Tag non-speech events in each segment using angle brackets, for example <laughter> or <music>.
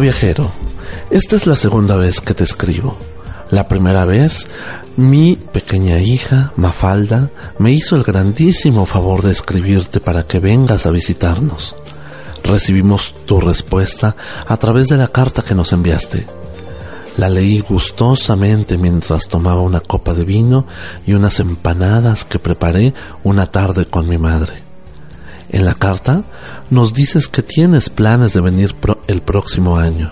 Viajero, esta es la segunda vez que te escribo. La primera vez, mi pequeña hija, Mafalda, me hizo el grandísimo favor de escribirte para que vengas a visitarnos. Recibimos tu respuesta a través de la carta que nos enviaste. La leí gustosamente mientras tomaba una copa de vino y unas empanadas que preparé una tarde con mi madre. En la carta nos dices que tienes planes de venir el próximo año.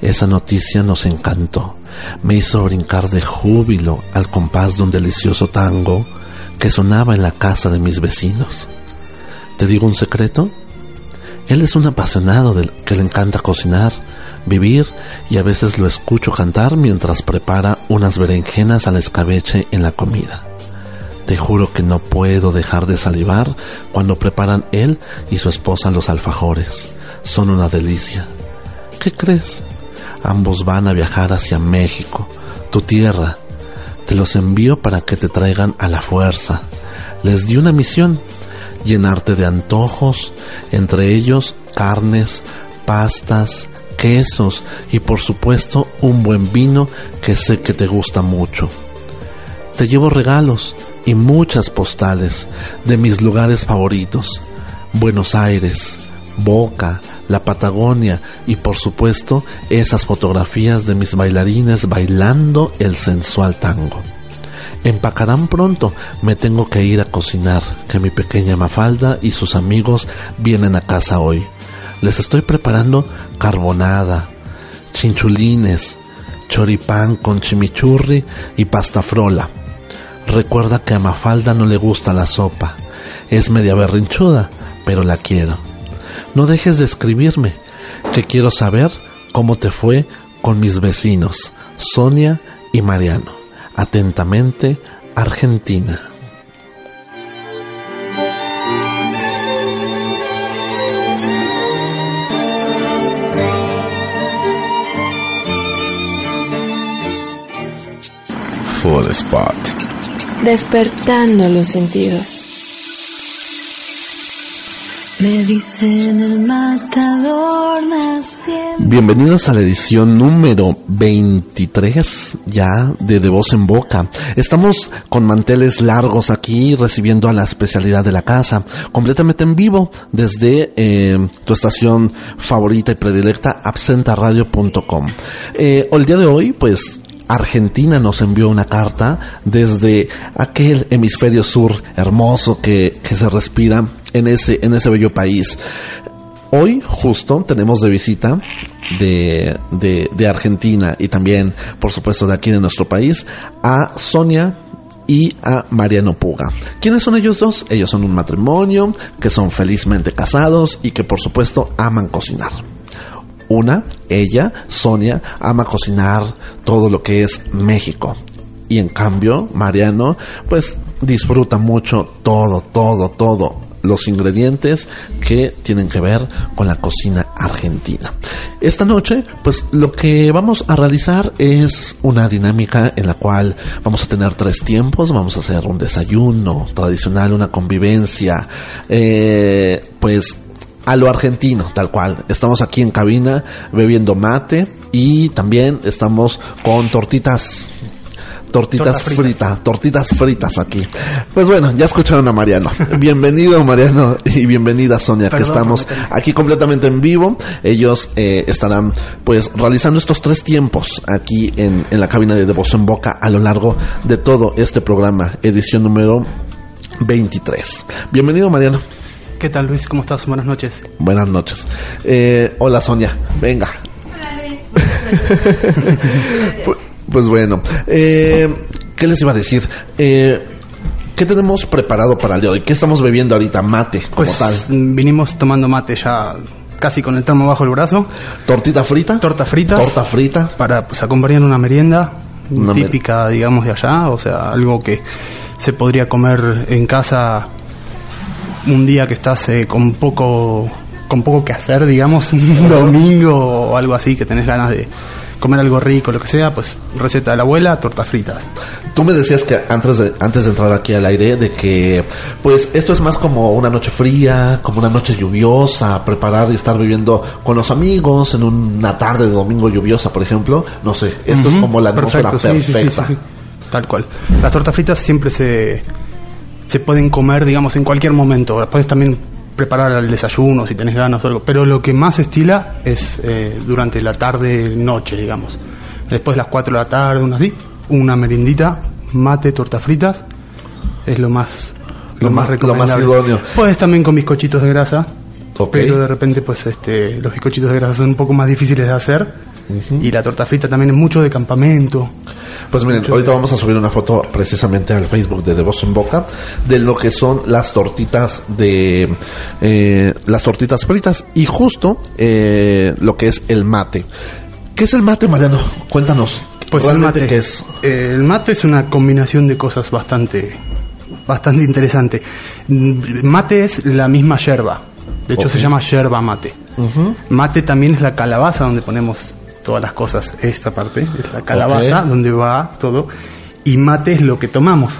Esa noticia nos encantó. Me hizo brincar de júbilo al compás de un delicioso tango que sonaba en la casa de mis vecinos. ¿Te digo un secreto? Él es un apasionado del que le encanta cocinar vivir y a veces lo escucho cantar mientras prepara unas berenjenas al escabeche en la comida. Te juro que no puedo dejar de salivar cuando preparan él y su esposa los alfajores. Son una delicia. ¿Qué crees? Ambos van a viajar hacia México, tu tierra. Te los envío para que te traigan a la fuerza. Les di una misión, llenarte de antojos, entre ellos carnes, pastas, quesos y por supuesto un buen vino que sé que te gusta mucho. Te llevo regalos y muchas postales de mis lugares favoritos. Buenos Aires, Boca, la Patagonia y por supuesto esas fotografías de mis bailarines bailando el sensual tango. Empacarán pronto, me tengo que ir a cocinar, que mi pequeña Mafalda y sus amigos vienen a casa hoy. Les estoy preparando carbonada, chinchulines, choripán con chimichurri y pasta frola. Recuerda que a Mafalda no le gusta la sopa. Es media berrinchuda, pero la quiero. No dejes de escribirme, que quiero saber cómo te fue con mis vecinos, Sonia y Mariano. Atentamente, Argentina. for the spot. Despertando los sentidos. Me dicen el matador Bienvenidos a la edición número 23 ya de De Voz en Boca. Estamos con manteles largos aquí recibiendo a la especialidad de la casa, completamente en vivo desde eh, tu estación favorita y predilecta absentaradio.com. Eh, el día de hoy pues Argentina nos envió una carta desde aquel hemisferio sur hermoso que, se respira en ese, en ese bello país. Hoy justo tenemos de visita de, de, Argentina y también, por supuesto, de aquí de nuestro país a Sonia y a Mariano Puga. ¿Quiénes son ellos dos? Ellos son un matrimonio que son felizmente casados y que por supuesto aman cocinar. Una, ella, Sonia, ama cocinar todo lo que es México. Y en cambio, Mariano, pues disfruta mucho todo, todo, todo los ingredientes que tienen que ver con la cocina argentina. Esta noche, pues lo que vamos a realizar es una dinámica en la cual vamos a tener tres tiempos, vamos a hacer un desayuno tradicional, una convivencia, eh, pues a lo argentino, tal cual. Estamos aquí en cabina bebiendo mate y también estamos con tortitas tortitas fritas, tortitas fritas aquí. Pues bueno, ya escucharon a Mariano. <laughs> Bienvenido Mariano y bienvenida Sonia, que estamos aquí completamente en vivo. Ellos eh, estarán pues realizando estos tres tiempos aquí en, en la cabina de De Voz en Boca a lo largo de todo este programa, edición número 23. Bienvenido, Mariano. ¿Qué tal, Luis? ¿Cómo estás? Buenas noches. Buenas noches. Eh, hola, Sonia. Venga. <laughs> pues, pues bueno, eh, ¿qué les iba a decir? Eh, ¿Qué tenemos preparado para el día de hoy? ¿Qué estamos bebiendo ahorita? Mate, como Pues tal. vinimos tomando mate ya casi con el termo bajo el brazo. ¿Tortita frita? Torta fritas. Torta frita. Para pues acompañar una merienda Una mer- típica, digamos, de allá. O sea, algo que se podría comer en casa un día que estás eh, con poco con poco que hacer, digamos, <laughs> un domingo o algo así, que tenés ganas de comer algo rico, lo que sea, pues receta de la abuela, tortas fritas. Tú me decías que antes de, antes de entrar aquí al aire, de que, pues, esto es más como una noche fría, como una noche lluviosa, preparar y estar viviendo con los amigos en una tarde de domingo lluviosa, por ejemplo. No sé, esto es como la atmósfera perfecto, sí, sí, perfecta. sí, sí. Tal cual. Las tortas fritas siempre se, se pueden comer, digamos, en cualquier momento. Puedes también preparar el desayuno si tenés ganas o algo. Pero lo que más estila es eh, durante la tarde, noche, digamos. Después de las 4 de la tarde, una así, una merindita, mate, tortas fritas. Es lo más, Lo más- lo más recomendable. idóneo. Puedes también con bizcochitos de grasa. Ok. Pero de repente, pues, este, los bizcochitos de grasa son un poco más difíciles de hacer. Y la torta frita también es mucho de campamento. Pues miren, ahorita vamos a subir una foto precisamente al Facebook de De Voz en Boca de lo que son las tortitas de eh, las tortitas fritas y justo eh, lo que es el mate. ¿Qué es el mate, Mariano? Cuéntanos. Pues el mate, qué es. eh, el mate es una combinación de cosas bastante, bastante interesante. Mm, Mate es la misma yerba. De hecho, se llama yerba mate. Mate también es la calabaza donde ponemos todas las cosas. Esta parte es la calabaza donde va todo. Y mate es lo que tomamos.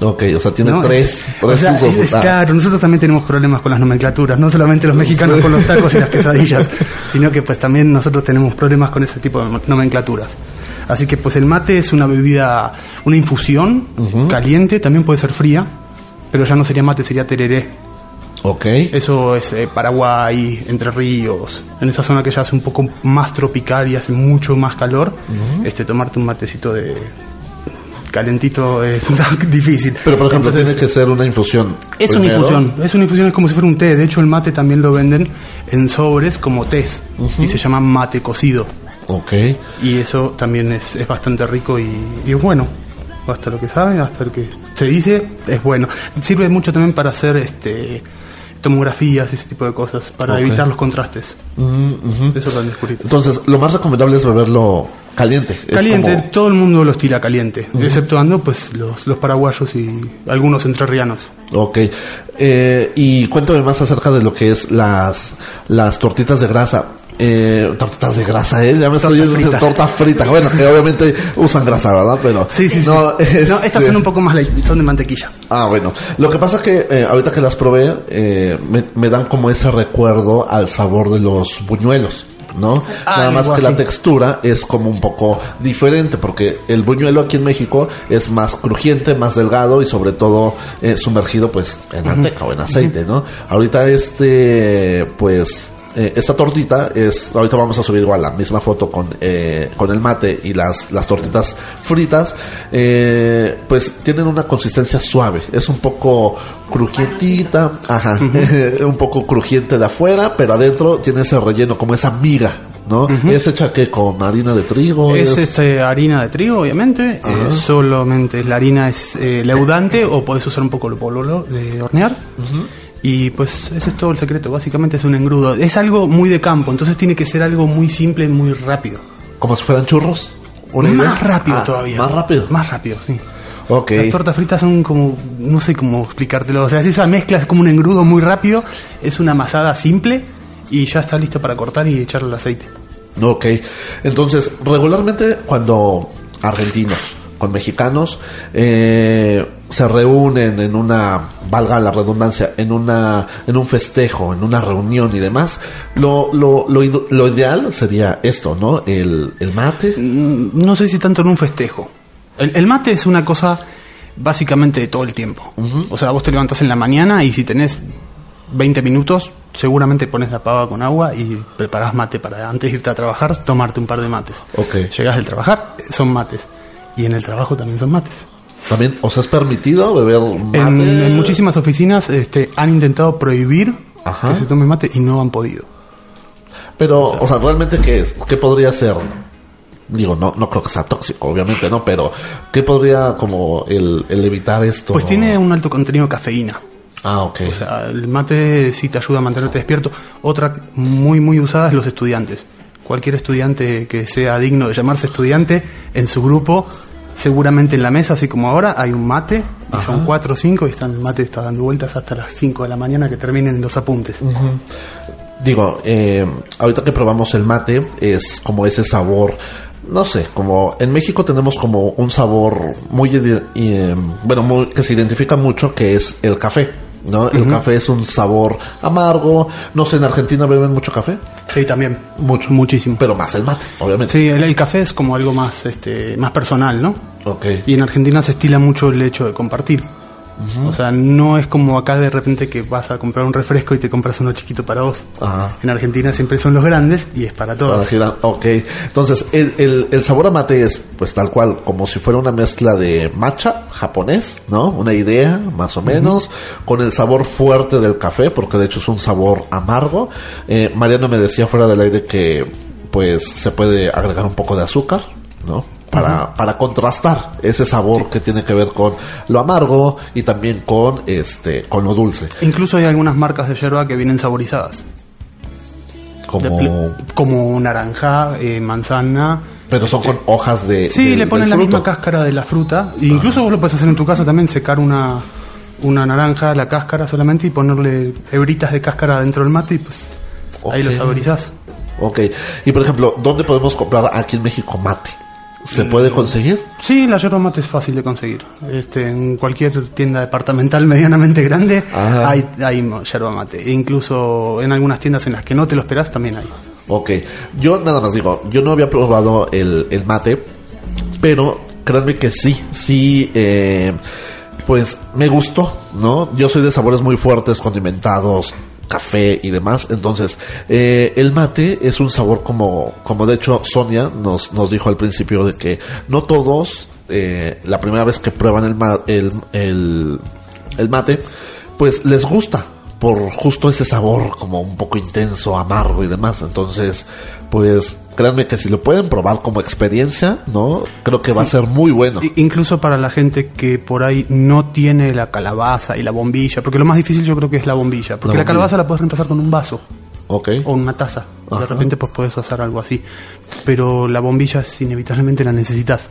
Ok, o sea, tiene ¿no? tres, O tres sea, usos. es- es Ah, claro, nosotros también tenemos problemas con las nomenclaturas, no solamente los mexicanos con los tacos y las <laughs> quesadillas, sino que pues también nosotros tenemos problemas con ese tipo de nomenclaturas. Así que pues el mate es una bebida, una infusión caliente, también puede ser fría, pero ya no sería mate, sería tereré. Ok. Eso es eh, Paraguay, Entre Ríos, en esa zona que ya hace un poco más tropical y hace mucho más calor, este tomarte un matecito de calentito es <laughs> difícil. Pero por ejemplo, Entonces, tiene que ser una infusión. es una infusión, es una infusión, es como si fuera un té. De hecho, el mate también lo venden en sobres como tés y se llama mate cocido. Ok. Y eso también es, es bastante rico y, y es bueno. Hasta lo que sabe, hasta lo que se dice, es bueno. Sirve mucho también para hacer este tomografías y ese tipo de cosas, para evitar los contrastes. Mm. Eso también. Entonces, lo más recomendable es beberlo caliente. Caliente, como- todo el mundo lo estila caliente, exceptuando pues los, los paraguayos y algunos entrerrianos. Ok. Eh, y cuéntame más acerca de lo que es las, las tortitas de grasa. Eh, tortitas de grasa, ¿eh? Ya me estoy Tortas diciendo fritas. torta frita. Bueno, que obviamente usan grasa, ¿verdad? Pero. Sí, sí, sí. No, No, este- estas son un poco más son de mantequilla. Ah, bueno. Lo que pasa es que eh, ahorita que las probé, eh, me, me dan como ese recuerdo al sabor de los buñuelos. ¿No? Ah, Nada más que la textura es como un poco diferente porque el buñuelo aquí en México es más crujiente, más delgado y sobre todo eh, sumergido pues en manteca o en aceite, ¿no? Ahorita este pues eh, esta tortita es, ahorita vamos a subir igual la misma foto con, eh, con el mate y las, las tortitas fritas, eh, pues tienen una consistencia suave, es un poco crujientita, ajá, <laughs> un poco crujiente de afuera, pero adentro tiene ese relleno, como esa miga, ¿no? Es hecha que con harina de trigo. Es este, harina de trigo, obviamente. Eh, solamente la harina es eh, leudante o podés usar un poco el polvo de hornear. Y pues ese es todo el secreto. Básicamente es un engrudo. Es algo muy de campo, entonces tiene que ser algo muy simple y muy rápido. como si fueran churros. Más rápido Ah, todavía. Más rápido. Más rápido, sí. Ok. Las tortas fritas son como, no sé cómo explicártelo. O sea, si esa mezcla es como un engrudo muy rápido, es una amasada simple y ya está listo para cortar y echarle el aceite. Ok, entonces regularmente cuando argentinos con mexicanos eh, se reúnen en una, valga la redundancia, en una, en un festejo, en una reunión y demás, lo, lo, lo, lo ideal sería esto, ¿no? El, el mate. Mm, no sé si tanto en un festejo. El, el mate es una cosa básicamente de todo el tiempo. O sea, vos te levantás en la mañana y si tenés 20 minutos, seguramente pones la pava con agua y preparás mate para antes de irte a trabajar, tomarte un par de mates. Ok. Llegás del trabajar, son mates. Y en el trabajo también son mates. También, o sea, es permitido beber mate. En, en muchísimas oficinas este, han intentado prohibir Ajá. que se tome mate y no han podido. Pero, o sea, ¿realmente qué es? ¿Qué podría ser? Digo, no, no creo que sea tóxico, obviamente, ¿no? Pero, ¿qué podría como el, el evitar esto? Pues tiene un alto contenido de cafeína. Ah, ok. O sea, el mate sí te ayuda a mantenerte despierto. Otra muy, muy usada es los estudiantes. Cualquier estudiante que sea digno de llamarse estudiante, en su grupo, seguramente en la mesa, así como ahora, hay un mate, y son cuatro o cinco, y están, el mate está dando vueltas hasta las 5 de la mañana que terminen los apuntes. Digo, eh, ahorita que probamos el mate, es como ese sabor, no sé, como en México tenemos como un sabor muy, eh, bueno, muy- que se identifica mucho, que es el café, ¿no? El café es un sabor amargo, no sé, en Argentina beben mucho café, Sí, también. mucho, Muchísimo. pero más el mate, obviamente. Sí, el, el café es como algo más, este, más personal, ¿no? Ok. Y en Argentina se estila mucho el hecho de compartir. O sea, no es como acá de repente que vas a comprar un refresco y te compras uno chiquito para vos. Ajá. En Argentina siempre son los grandes y es para todos. ok. Entonces, el, el, el sabor a mate es, pues tal cual, como si fuera una mezcla de matcha japonés, ¿no? Una idea, más o menos, con el sabor fuerte del café, porque de hecho es un sabor amargo. Eh, Mariano me decía fuera del aire que, pues, se puede agregar un poco de azúcar, ¿no? Para, para contrastar ese sabor que tiene que ver con lo amargo y también con este con lo dulce Incluso hay algunas marcas de yerba que vienen saborizadas. Como como naranja, eh, manzana. pero son con hojas de Sí, del- le ponen la misma cáscara de la fruta. E incluso vos lo puedes hacer en tu casa también, secar una, una naranja, la cáscara solamente y ponerle hebritas de cáscara dentro del mate y pues ahí lo saborizás. Ok. Y por ejemplo, ¿dónde podemos comprar aquí en México mate? ¿Se puede conseguir? Sí, la yerba mate es fácil de conseguir. Este, en cualquier tienda departamental <laughs> medianamente grande Ajá. hay, hay yerba mate. E incluso en algunas tiendas en las que no te lo esperas también hay. Ok. Yo nada más digo, yo no había probado el, el mate, pero créanme que sí, sí, eh, pues me gustó, ¿no? Yo soy de sabores muy fuertes, condimentados, café y demás, entonces eh, el mate es un sabor como, como de hecho Sonia nos, nos dijo al principio de que no todos, eh, la primera vez que prueban el, el, el, el mate, pues les gusta por justo ese sabor como un poco intenso, amargo y demás. Entonces, pues créanme que si lo pueden probar como experiencia, ¿no? Creo que va a ser muy bueno. Incluso para la gente que por ahí no tiene la calabaza y la bombilla, porque lo más difícil yo creo que es la bombilla, porque La calabaza la puedes reemplazar con un vaso o una taza. Ajá. De repente pues puedes hacer algo así, pero la bombilla es inevitablemente la necesitas.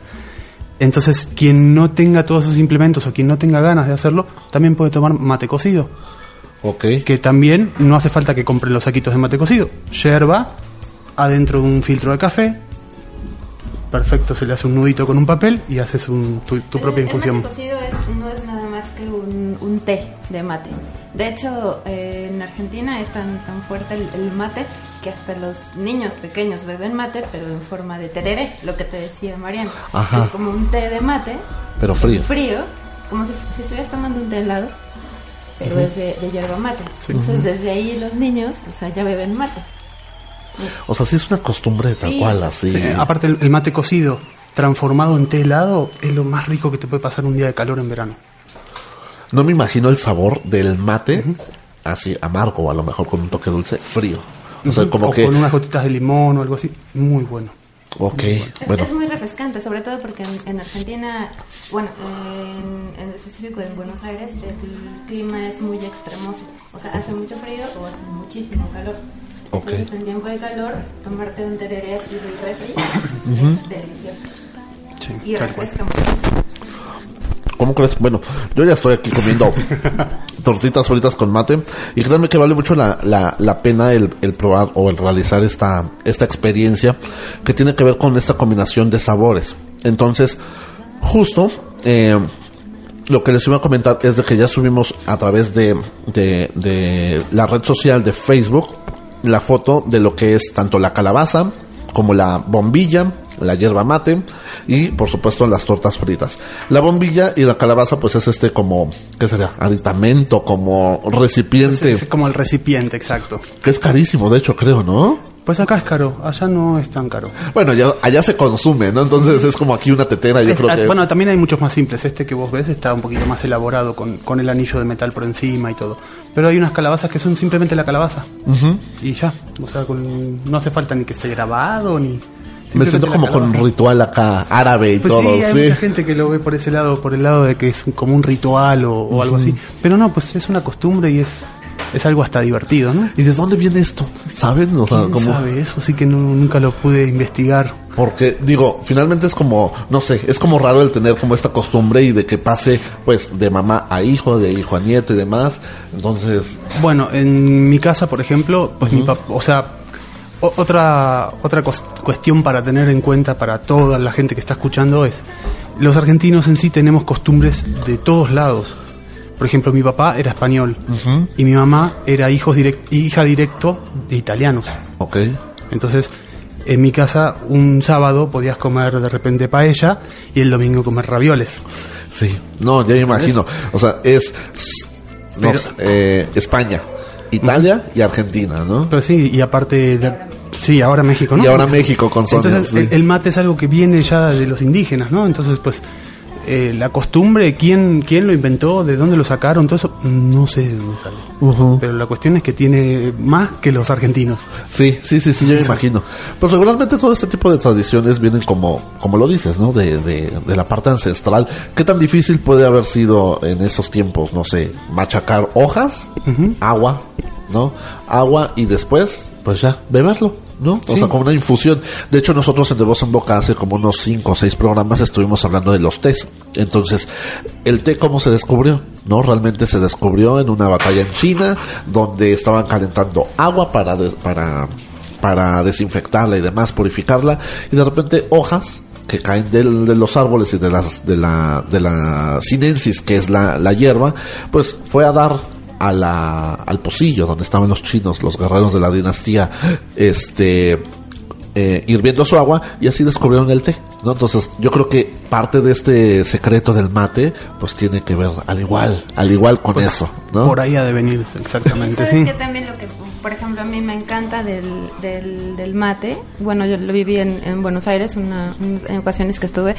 Entonces, quien no tenga todos esos implementos o quien no tenga ganas de hacerlo, también puede tomar mate cocido. Ok. que también no hace falta que compren los saquitos de mate cocido. Yerba adentro de un filtro de café. Perfecto, se le hace un nudito con un papel y haces un- tu, tu propia El- infusión. El mate cocido es- no es nada más que un, un té de mate. De hecho, eh, en Argentina es tan, tan fuerte el, el mate que hasta los niños pequeños beben mate, pero en forma de tereré, lo que te decía Mariana. Ajá. Es como un té de mate, Pero frío. frío, como si, si estuvieras tomando un té helado, pero es de, de yerba mate. Entonces, desde ahí los niños, o sea, ya beben mate. O sea, sí es una costumbre tal Sí. cual, así. Sí, aparte, el, el mate cocido transformado en té helado es lo más rico que te puede pasar un día de calor en verano. No me imagino el sabor del mate así amargo, o a lo mejor con un toque dulce, frío. O sea, como o que. con unas gotitas de limón o algo así. Muy bueno. Ok, Es, bueno. es muy refrescante, sobre todo porque en, en Argentina, bueno, en, en específico en Buenos Aires, el clima es muy extremoso. O sea, hace mucho frío o hace muchísimo calor. Entonces, en tiempo de calor, tomarte un tereré así del refri es delicioso. Sí, Y tal cual. refresca mucho. ¿Cómo crees? Bueno, yo ya estoy aquí comiendo <laughs> tortitas fritas con mate y créanme que vale mucho la, la, la pena el, el probar o el realizar esta, esta experiencia que tiene que ver con esta combinación de sabores. Entonces, justo, eh, lo que les iba a comentar es de que ya subimos a través de, de, de la red social de Facebook la foto de lo que es tanto la calabaza como la bombilla la hierba mate y por supuesto las tortas fritas. La bombilla y la calabaza pues es este como, ¿qué sería? Aditamento, como recipiente, Es como el recipiente, exacto. que es carísimo de hecho creo, ¿no? Pues acá es caro, allá no es tan caro. Bueno, ya, allá se consume, ¿no? Entonces es como aquí una tetera, yo Es- creo que... Bueno, también hay muchos más simples. Este que vos ves está un poquito más elaborado con, con el anillo de metal por encima y todo. Pero hay unas calabazas que son simplemente la calabaza. Y ya. O sea, con- no hace falta ni que esté grabado ni. Me siento como con un ritual acá árabe y Pues todo, sí, hay sí. mucha gente que lo ve por ese lado, por el lado de que es como un ritual o, o algo así. Pero no, pues es una costumbre y es, es algo hasta divertido, ¿no? ¿Y de dónde viene esto? ¿Saben? O sea, ¿Quién como... sabe? Eso sí que no- nunca lo pude investigar. Porque, digo, finalmente es como, no sé, es como raro el tener como esta costumbre y de que pase, pues, de mamá a hijo, de hijo a nieto y demás. Entonces, Bueno, en mi casa, por ejemplo, pues mi papá, o sea, otra otra cuestión para tener en cuenta para toda la gente que está escuchando es los argentinos en sí tenemos costumbres de todos lados. Por ejemplo, mi papá era español y mi mamá era hijos direct- hija directo de italianos. ok. Entonces, en mi casa un sábado podías comer de repente paella y el domingo comer ravioles. Sí, no, ya me imagino. O sea, es, Pero- eh, España, Italia y Argentina, ¿no? Pero sí, y aparte, de- sí, ahora México, ¿no? Y ahora México con Sonia, Entonces, sí. el, el mate es algo que viene ya de los indígenas, ¿no? Entonces, pues, eh, la costumbre, ¿quién, quién lo inventó, de dónde lo sacaron, todo eso, no sé de dónde sale. Ujú. Pero la cuestión es que tiene más que los argentinos. Sí, sí, sí, sí, yo me imagino. Pero regularmente todo este tipo de tradiciones vienen como, como lo dices, ¿no? De, de, de la parte ancestral. ¿Qué tan difícil puede haber sido en esos tiempos, no sé, machacar hojas, agua, ¿no? Agua y después, pues ya, beberlo, ¿no? O sea, como una infusión. De hecho, nosotros en De Voz en Boca hace como unos cinco o seis programas estuvimos hablando de los tés. Entonces, ¿el té cómo se descubrió? ¿No? Realmente se descubrió en una batalla en China, donde estaban calentando agua para, des- para, para desinfectarla y demás, purificarla, y de repente hojas que caen del- de los árboles y de las de la de la sinensis que es la, la hierba pues fue a dar a la al pocillo donde estaban los chinos los guerreros de la dinastía este eh, hirviendo su agua y así descubrieron el té ¿no? entonces yo creo que parte de este secreto del mate pues tiene que ver al igual al igual con eso ¿no? Por ahí ha de venir, exactamente, ¿Sabes sí. que también lo que, por ejemplo, a mí me encanta del, del, del mate? Bueno, yo lo viví en, en Buenos Aires una, un- en ocasiones que estuve,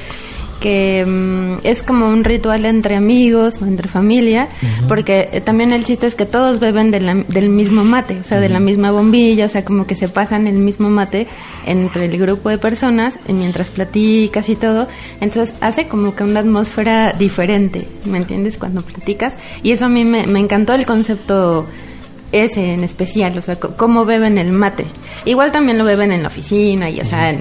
que mm, es como un ritual entre amigos o entre familia, porque eh, también el chiste es que todos beben de la- del mismo mate, o sea, de la misma bombilla, o sea, como que se pasan el mismo mate entre el grupo de personas y mientras platicas y todo, entonces hace como que una atmósfera diferente, ¿me entiendes? Cuando platicas, y eso a mí me, me encantó el concepto ese en especial, o sea, cómo beben el mate. Igual también lo beben en la oficina, y o sea, en-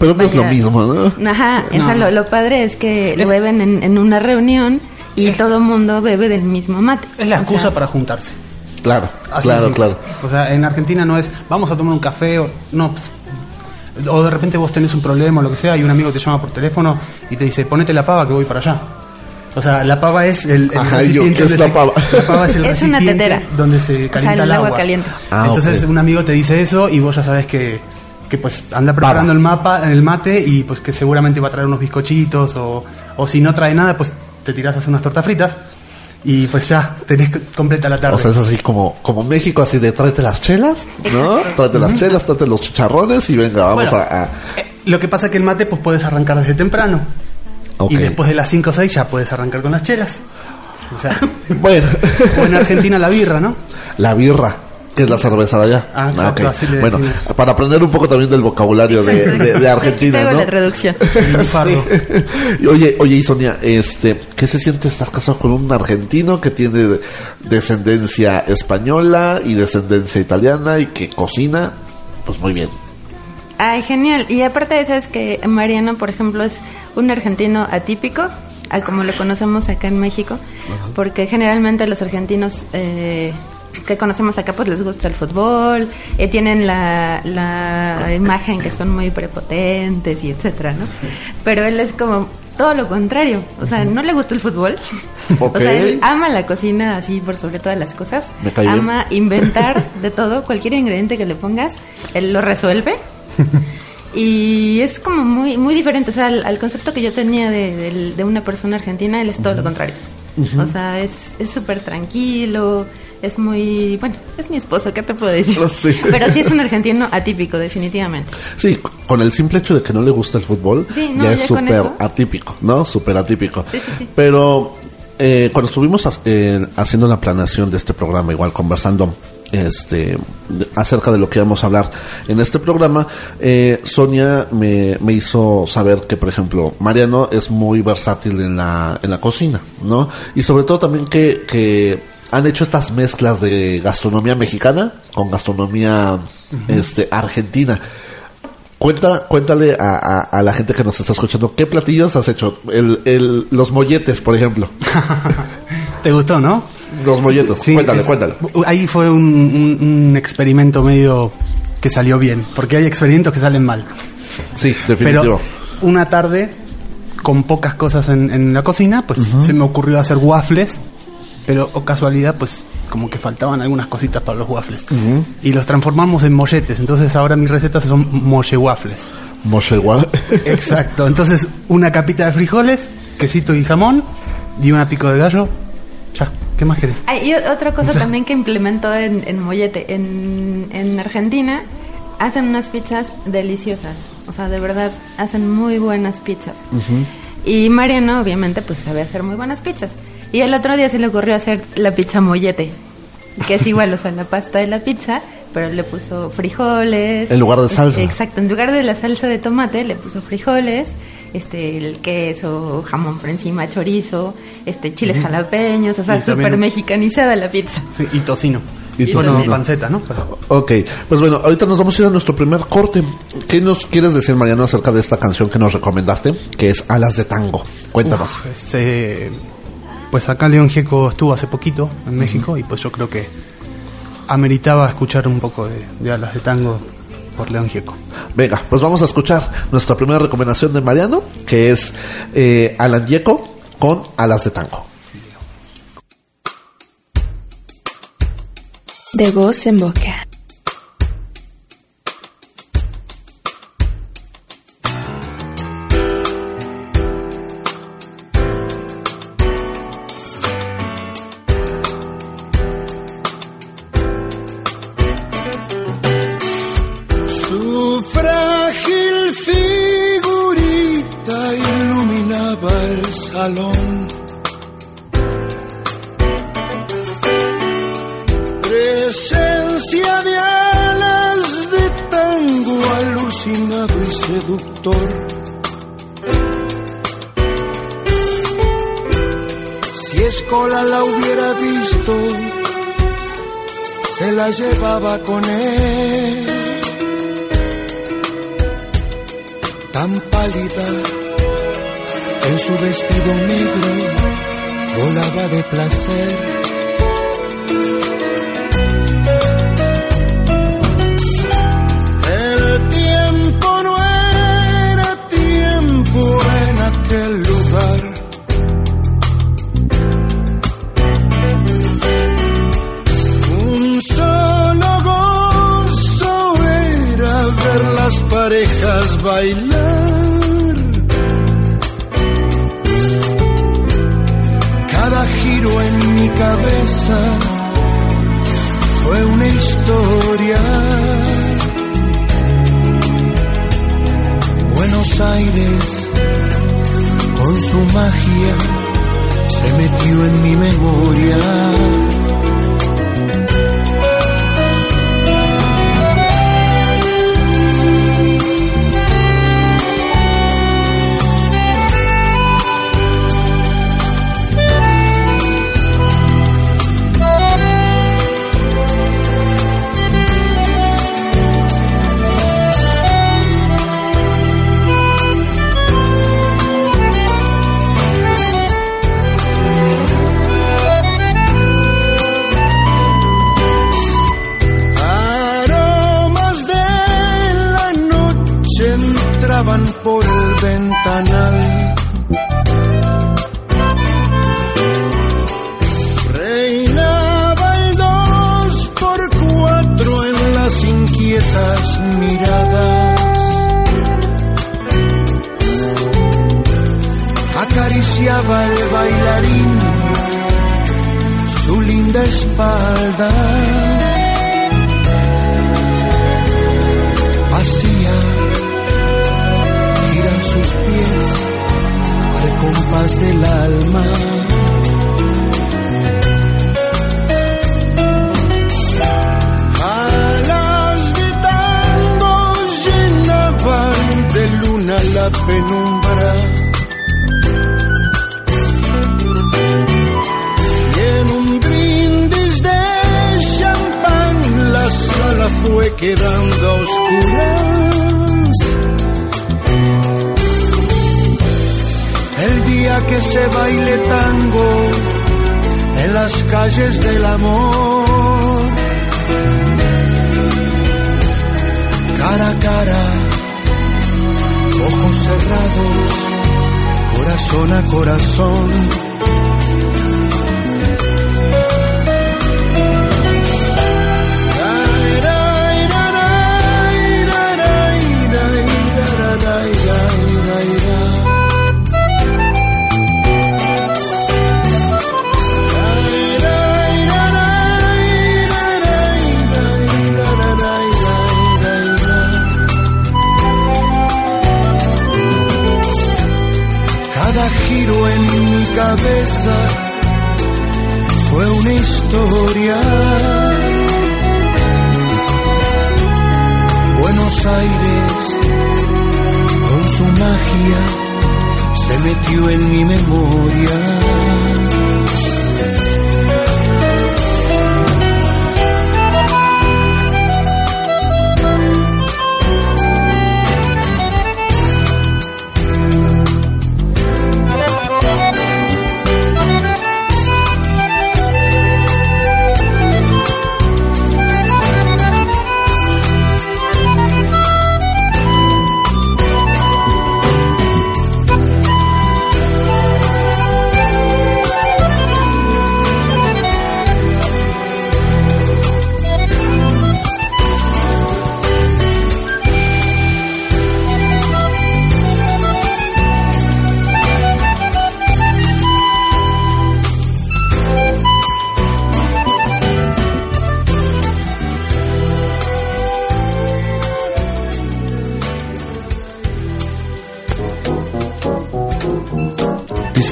pero no es lo mismo ¿no? Ajá, o sea, No. lo, lo padre es que lo Es- beben en, en una reunión y todo el mundo bebe del mismo mate. Es la O excusa sea, para juntarse. claro Así claro claro O sea, en Argentina no es vamos a tomar un café o no. pues, o de repente vos tenés un problema o lo que sea y un amigo te llama por teléfono y te dice ponete la pava que voy para allá. O sea, la pava es el, el Ajá, ¿y yo recipiente qué es donde la se- pava? La pava es el <laughs> Es una tetera. donde se O sea, calienta el el agua agua. caliente. Ah, Entonces un amigo te dice eso y vos ya sabes que, que pues anda preparando el mapa, el mate y pues que seguramente va a traer unos bizcochitos o, o si no trae nada pues te tirás a hacer unas tortas fritas y pues ya tenés completa la tarde. O sea, es así como, como México, así de tráete las chelas, ¿no? Tráete las chelas, tráete los chicharrones y venga, vamos Bueno, a, a- eh, Lo que pasa es que el mate pues puedes arrancar desde temprano. Y después de las 5 o 6 ya puedes arrancar con las chelas. O sea, <laughs> Bueno, o en Argentina la birra, ¿no? la birra, que es la cerveza de allá. Ah, exacto, ok. así le Bueno, decimos. para aprender un poco también del vocabulario de, de- de Argentina, ¿no? la traducción. <laughs> Y Oye, oye, y Sonia, este, ¿qué se siente estar casado con un argentino que tiene descendencia española y descendencia italiana y que cocina, pues muy bien? Ay, genial. Y aparte de eso es que Mariano, por ejemplo, es un argentino atípico, a como lo conocemos acá en México, porque generalmente los argentinos eh, que conocemos acá pues les gusta el fútbol, eh, tienen la, la imagen que son muy prepotentes y etcétera, ¿no? Pero él es como todo lo contrario, o sea, no le gusta el fútbol, <laughs> Ok. o sea, él ama la cocina así por sobre todas las cosas, bien. ama inventar de todo, cualquier ingrediente que le pongas, él lo resuelve. <laughs> Y es como muy muy diferente, o sea, al, al concepto que yo tenía de, del- de una persona argentina, él es todo lo contrario. O sea, es es súper tranquilo, es muy... Bueno, es mi esposo, ¿qué te puedo decir? <laughs> Pero sí es un argentino atípico, definitivamente. Sí, con el simple hecho de que no le gusta el fútbol, Sí, no, ya ya es súper atípico, ¿no? Súper atípico. Sí, sí, sí. Pero eh, cuando estuvimos eh, haciendo la planeación de este programa, igual conversando este acerca de lo que íbamos a hablar en este programa, eh, Sonia me, me hizo saber que, por ejemplo, Mariano es muy versátil en la, en la cocina, ¿no? Y sobre todo también que, que han hecho estas mezclas de gastronomía mexicana con gastronomía este argentina. Cuenta, cuéntale a, a- a la gente que nos está escuchando, ¿qué platillos has hecho? El, el, los molletes, por ejemplo. <laughs> ¿Te gustó, no? Los molletos, Sí, cuéntale, es- cuéntale. Ahí fue un, un- un experimento medio que salió bien, porque hay experimentos que salen mal. Sí, definitivo. Pero una tarde, con pocas cosas en, en la cocina, pues se me ocurrió hacer waffles, pero o casualidad, pues como que faltaban algunas cositas para los waffles. Y los transformamos en molletes, entonces ahora mis recetas son molle waffles. Moshe igual. <laughs> Exacto, entonces una capita de frijoles, quesito y jamón, y una pico de gallo. Ya, ¿qué más querés? Ah, y o- otra cosa también que implementó en, en Mollete, en, en Argentina, hacen unas pizzas deliciosas. O sea, de verdad, hacen muy buenas pizzas. Y Mariano, obviamente, pues sabe hacer muy buenas pizzas. Y el otro día se le ocurrió hacer la pizza Mollete, que es igual, o sea, la pasta de la pizza, pero le puso frijoles. En lugar de salsa. Exacto, en lugar de la salsa de tomate le puso frijoles, este, el queso, jamón por encima, chorizo, este, chiles jalapeños, o sea, súper mexicanizada la pizza. Sí, y tocino. Y Y bueno, tocino. panceta, ¿no? Pero- Ok, pues bueno, ahorita nos vamos a ir a nuestro primer corte. ¿Qué nos quieres decir, Mariano, acerca de esta canción que nos recomendaste? Que es Alas de Tango. Cuéntanos. Uf, este, pues acá León Gieco estuvo hace poquito en México y pues yo creo que ameritaba escuchar un poco de, de alas de tango por León Gieco. Venga, pues vamos a escuchar nuestra primera recomendación de Mariano, que es eh, Alan Yeco con Alas de Tango. De voz en boca.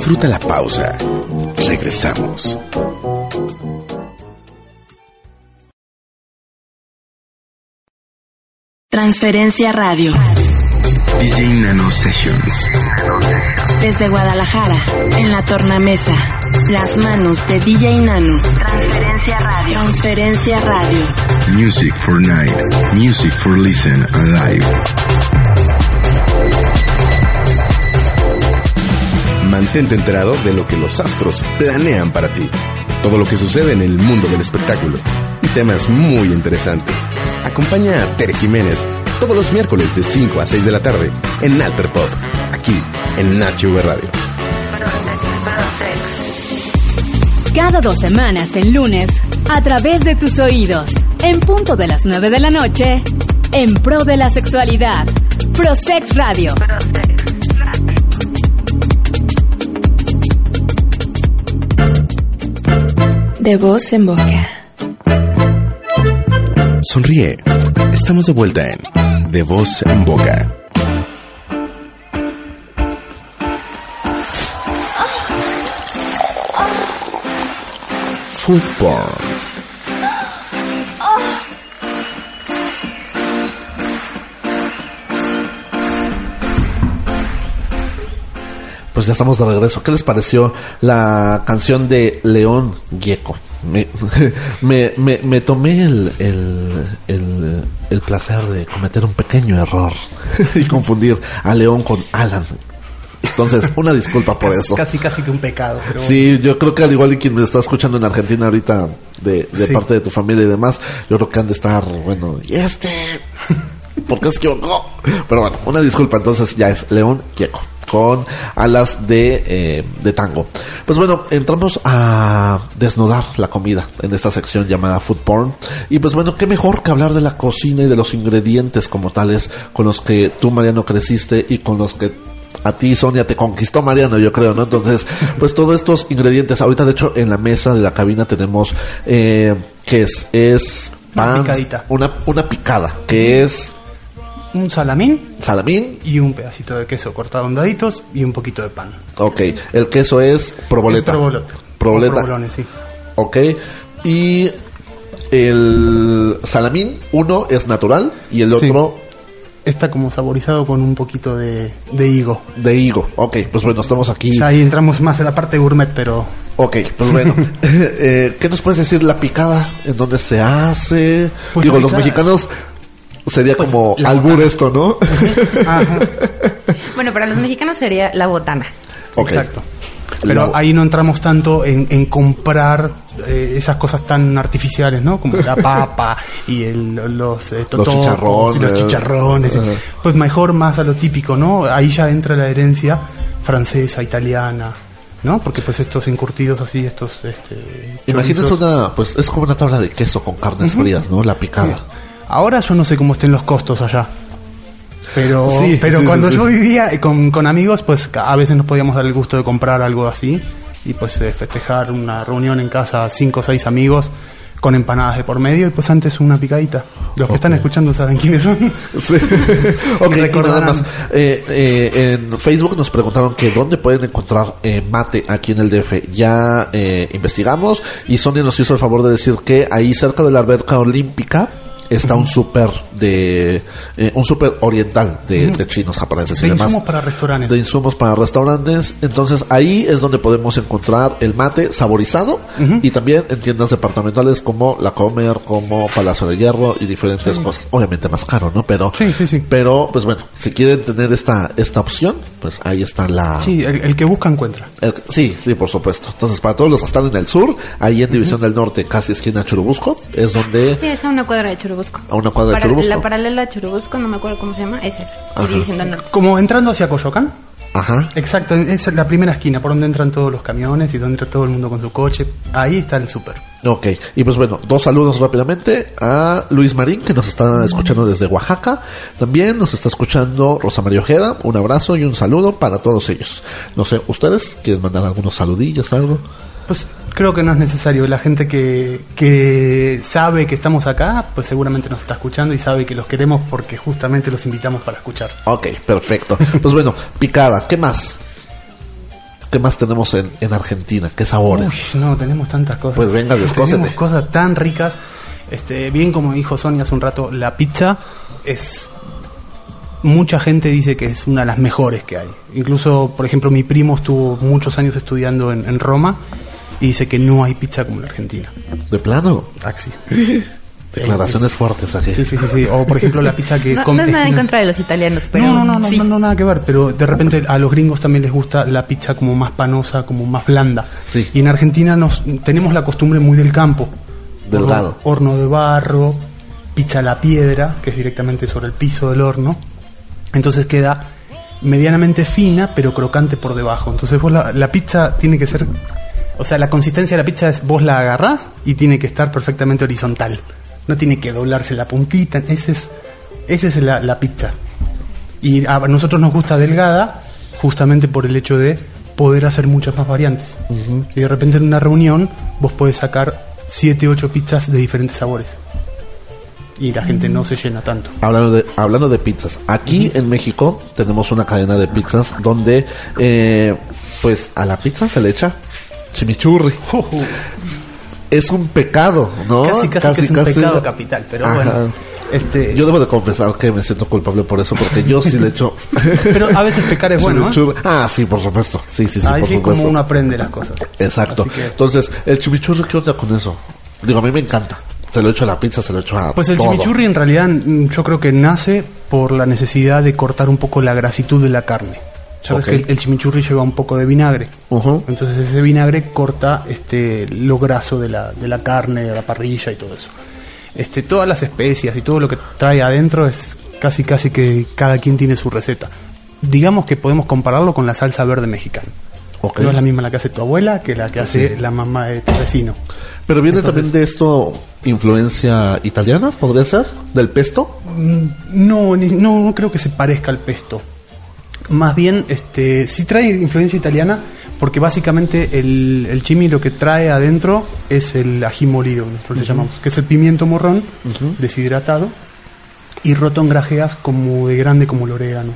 Disfruta la pausa. Regresamos. Transferencia Radio. DJ Nano Sessions. Desde Guadalajara, en la tornamesa. Las manos de DJ Nano. Transferencia Radio. Transferencia Radio. Music for night. Music for listen and Mantente enterado de lo que los astros planean para ti. Todo lo que sucede en el mundo del espectáculo. Y temas muy interesantes. Acompaña a Tere Jiménez todos los miércoles de 5 a 6 de la tarde en Alter Pop, aquí en Nacho Radio. Cada dos semanas en lunes, a través de tus oídos, en punto de las 9 de la noche, en pro de la sexualidad, Prosex Radio. De voz en boca. Sonríe. Estamos de vuelta en De Voz en Boca. Food porn. Ya estamos de regreso. ¿Qué les pareció la canción de León Gieco? Me, <laughs> me, me, me tomé el, el, el, el placer de cometer un pequeño error <laughs> y confundir a León con Alan. Entonces, una disculpa por eso. Casi, casi que un pecado. Pero Sí, yo creo que al igual que quien me está escuchando en Argentina ahorita de, de Sí. parte de tu familia y demás, yo creo que han de estar, bueno, y este, ¿por qué se equivocó? Pero bueno, una disculpa, entonces ya es León Quieco con alas de, eh, de tango. Pues bueno, entramos a desnudar la comida en esta sección llamada Food Porn. Y pues bueno, qué mejor que hablar de la cocina y de los ingredientes como tales con los que tú, Mariano, creciste y con los que a ti, Sonia, te conquistó Mariano, yo creo, ¿no? Entonces, pues todos estos ingredientes, ahorita de hecho en la mesa de la cabina tenemos, eh, que es, es Una pan, picadita. Una, una picada, que es Un salamín salamín, y un pedacito de queso cortado en daditos y un poquito de pan. ok, el queso es proboleta. Es. Proboleta. O provolone, sí. Ok, y el salamín, uno es natural y el Sí. otro Está como saborizado con un poquito de, de higo. de higo. Ok, pues bueno, estamos aquí. Ya ahí entramos más en la parte gourmet, pero Ok, pues bueno, <laughs> <laughs> eh, ¿qué nos puedes decir la picada? ¿En dónde se hace? Pues Digo, los mexicanos sería Pues, como albur esto, ¿no? Ajá, <laughs> Bueno, para los mexicanos sería la botana. Exacto. Pero La- ahí no entramos tanto en, en comprar eh, esas cosas tan artificiales, ¿no? Como la <laughs> papa y el, los eh, totopos chicharrones. y los chicharrones. Pues mejor más a lo típico, ¿no? Ahí ya entra la herencia francesa, italiana, ¿no? Porque pues estos encurtidos así, estos... Este, Imagínense una, pues es como una tabla de queso con carnes frías, ¿no? La picada. Ahora yo no sé cómo estén los costos allá. Pero, <laughs> Sí, pero sí, cuando sí, yo vivía eh, con, con amigos, pues a veces nos podíamos dar el gusto de comprar algo así y pues eh, festejar una reunión en casa, cinco o seis amigos con empanadas de por medio y pues antes una picadita. Los que están escuchando saben quiénes son. <laughs> Sí. <laughs> ok, y nada más. Eh, eh, en Facebook nos preguntaron que dónde pueden encontrar eh, mate aquí en el DF. Ya eh, investigamos y Sonia nos hizo el favor de decir que ahí cerca de la alberca olímpica está un súper de eh, un súper oriental de, de chinos, japoneses y De demás. insumos para restaurantes. De insumos para restaurantes. Entonces ahí es donde podemos encontrar el mate saborizado y también en tiendas departamentales como La Comer, como Palacio de Hierro y diferentes cosas. Obviamente más caro, ¿no? Pero, Sí, sí, sí. pero pues bueno, si quieren tener esta, esta opción, pues ahí está la... Sí, el, el que busca encuentra. el- sí, sí, por supuesto. Entonces, para todos los que están en el sur, ahí en División del Norte, casi esquina Churubusco, es donde... Sí, es a una cuadra de Churubusco. A una cuadra de Para- Churubusco. La paralela a Churubusco, no me acuerdo cómo se llama, es esa. Ajá. Y División del Norte. Como entrando hacia Coyoacán. Ajá. Exacto, es la primera esquina por donde entran todos los camiones y donde entra todo el mundo con su coche. Ahí está el súper. Ok, y pues bueno, dos saludos rápidamente a Luis Marín, que nos está escuchando desde Oaxaca. También nos está escuchando Rosa María Ojeda. Un abrazo y un saludo para todos ellos. No sé, ¿ustedes quieren mandar algunos saludillos, algo? Pues creo que no es necesario. La gente que, que sabe que estamos acá, pues seguramente nos está escuchando y sabe que los queremos porque justamente los invitamos para escuchar. Ok, perfecto. Pues bueno, picada, ¿qué más? ¿Qué más tenemos en, en Argentina? ¿Qué sabores? Uy, no, tenemos tantas cosas. Pues venga, descósete. Tenemos cosas tan ricas. Este, bien como dijo Sonia hace un rato, la pizza es mucha gente dice que es una de las mejores que hay. Incluso, por ejemplo, mi primo estuvo muchos años estudiando en, en Roma y dice que no hay pizza como la Argentina. ¿De plano? Axi. <laughs> Declaraciones fuertes aquí. Sí, sí, sí, sí. O por ejemplo la pizza que No, no es nada en contra de los italianos, pero. no, no, no, no, sí. no, no, nada que ver, pero de repente a los gringos también les gusta la pizza como más panosa, como más blanda. Sí. Y en Argentina nos tenemos la costumbre muy del campo. Delgado. Horno, horno de barro, pizza a la piedra, que es directamente sobre el piso del horno. Entonces queda medianamente fina, pero crocante por debajo. Entonces vos la, la pizza tiene que ser... O sea, la consistencia de la pizza es vos la agarrás y tiene que estar perfectamente horizontal. No tiene que doblarse la puntita. Ese es, esa es la, la pizza. Y a nosotros nos gusta delgada justamente por el hecho de poder hacer muchas más variantes. Y de repente en una reunión vos podés sacar 7, 8 pizzas de diferentes sabores. Y la gente no se llena tanto. Hablando de, hablando de pizzas, aquí en México tenemos una cadena de pizzas donde, eh, pues, a la pizza se le echa chimichurri. Es un pecado, ¿no? Casi, casi, que es un pecado capital, pero Ajá. bueno. Este, Yo debo de confesar que me siento culpable por eso, porque yo sí le echo. <laughs> Pero a veces pecar es bueno, ¿eh? Ah, sí, por supuesto. Sí, sí, sí, Ahí por sí supuesto. como uno aprende las cosas. Exacto. Que- Entonces, el chimichurri, ¿qué onda con eso? Digo, a mí me encanta. Se lo echo a la pizza, se lo echo a. Pues el todo. chimichurri en realidad mm, yo creo que nace por la necesidad de cortar un poco la grasitud de la carne. Sabes que el, el chimichurri lleva un poco de vinagre. Entonces ese vinagre corta este lo graso de la, de la carne, de la parrilla y todo eso. Este, todas las especias y todo lo que trae adentro es casi casi que cada quien tiene su receta. Digamos que podemos compararlo con la salsa verde mexicana. No es la misma la que hace tu abuela que la que hace la mamá de tu vecino. Pero viene también de esto influencia italiana, podría ser, del pesto. Mm, No, ni- no, no creo que se parezca al pesto. Más bien, este, sí trae influencia italiana, porque básicamente el, el chimi lo que trae adentro es el ají molido, nosotros le llamamos, que es el pimiento morrón deshidratado y roto en grajeas como de grande como el orégano.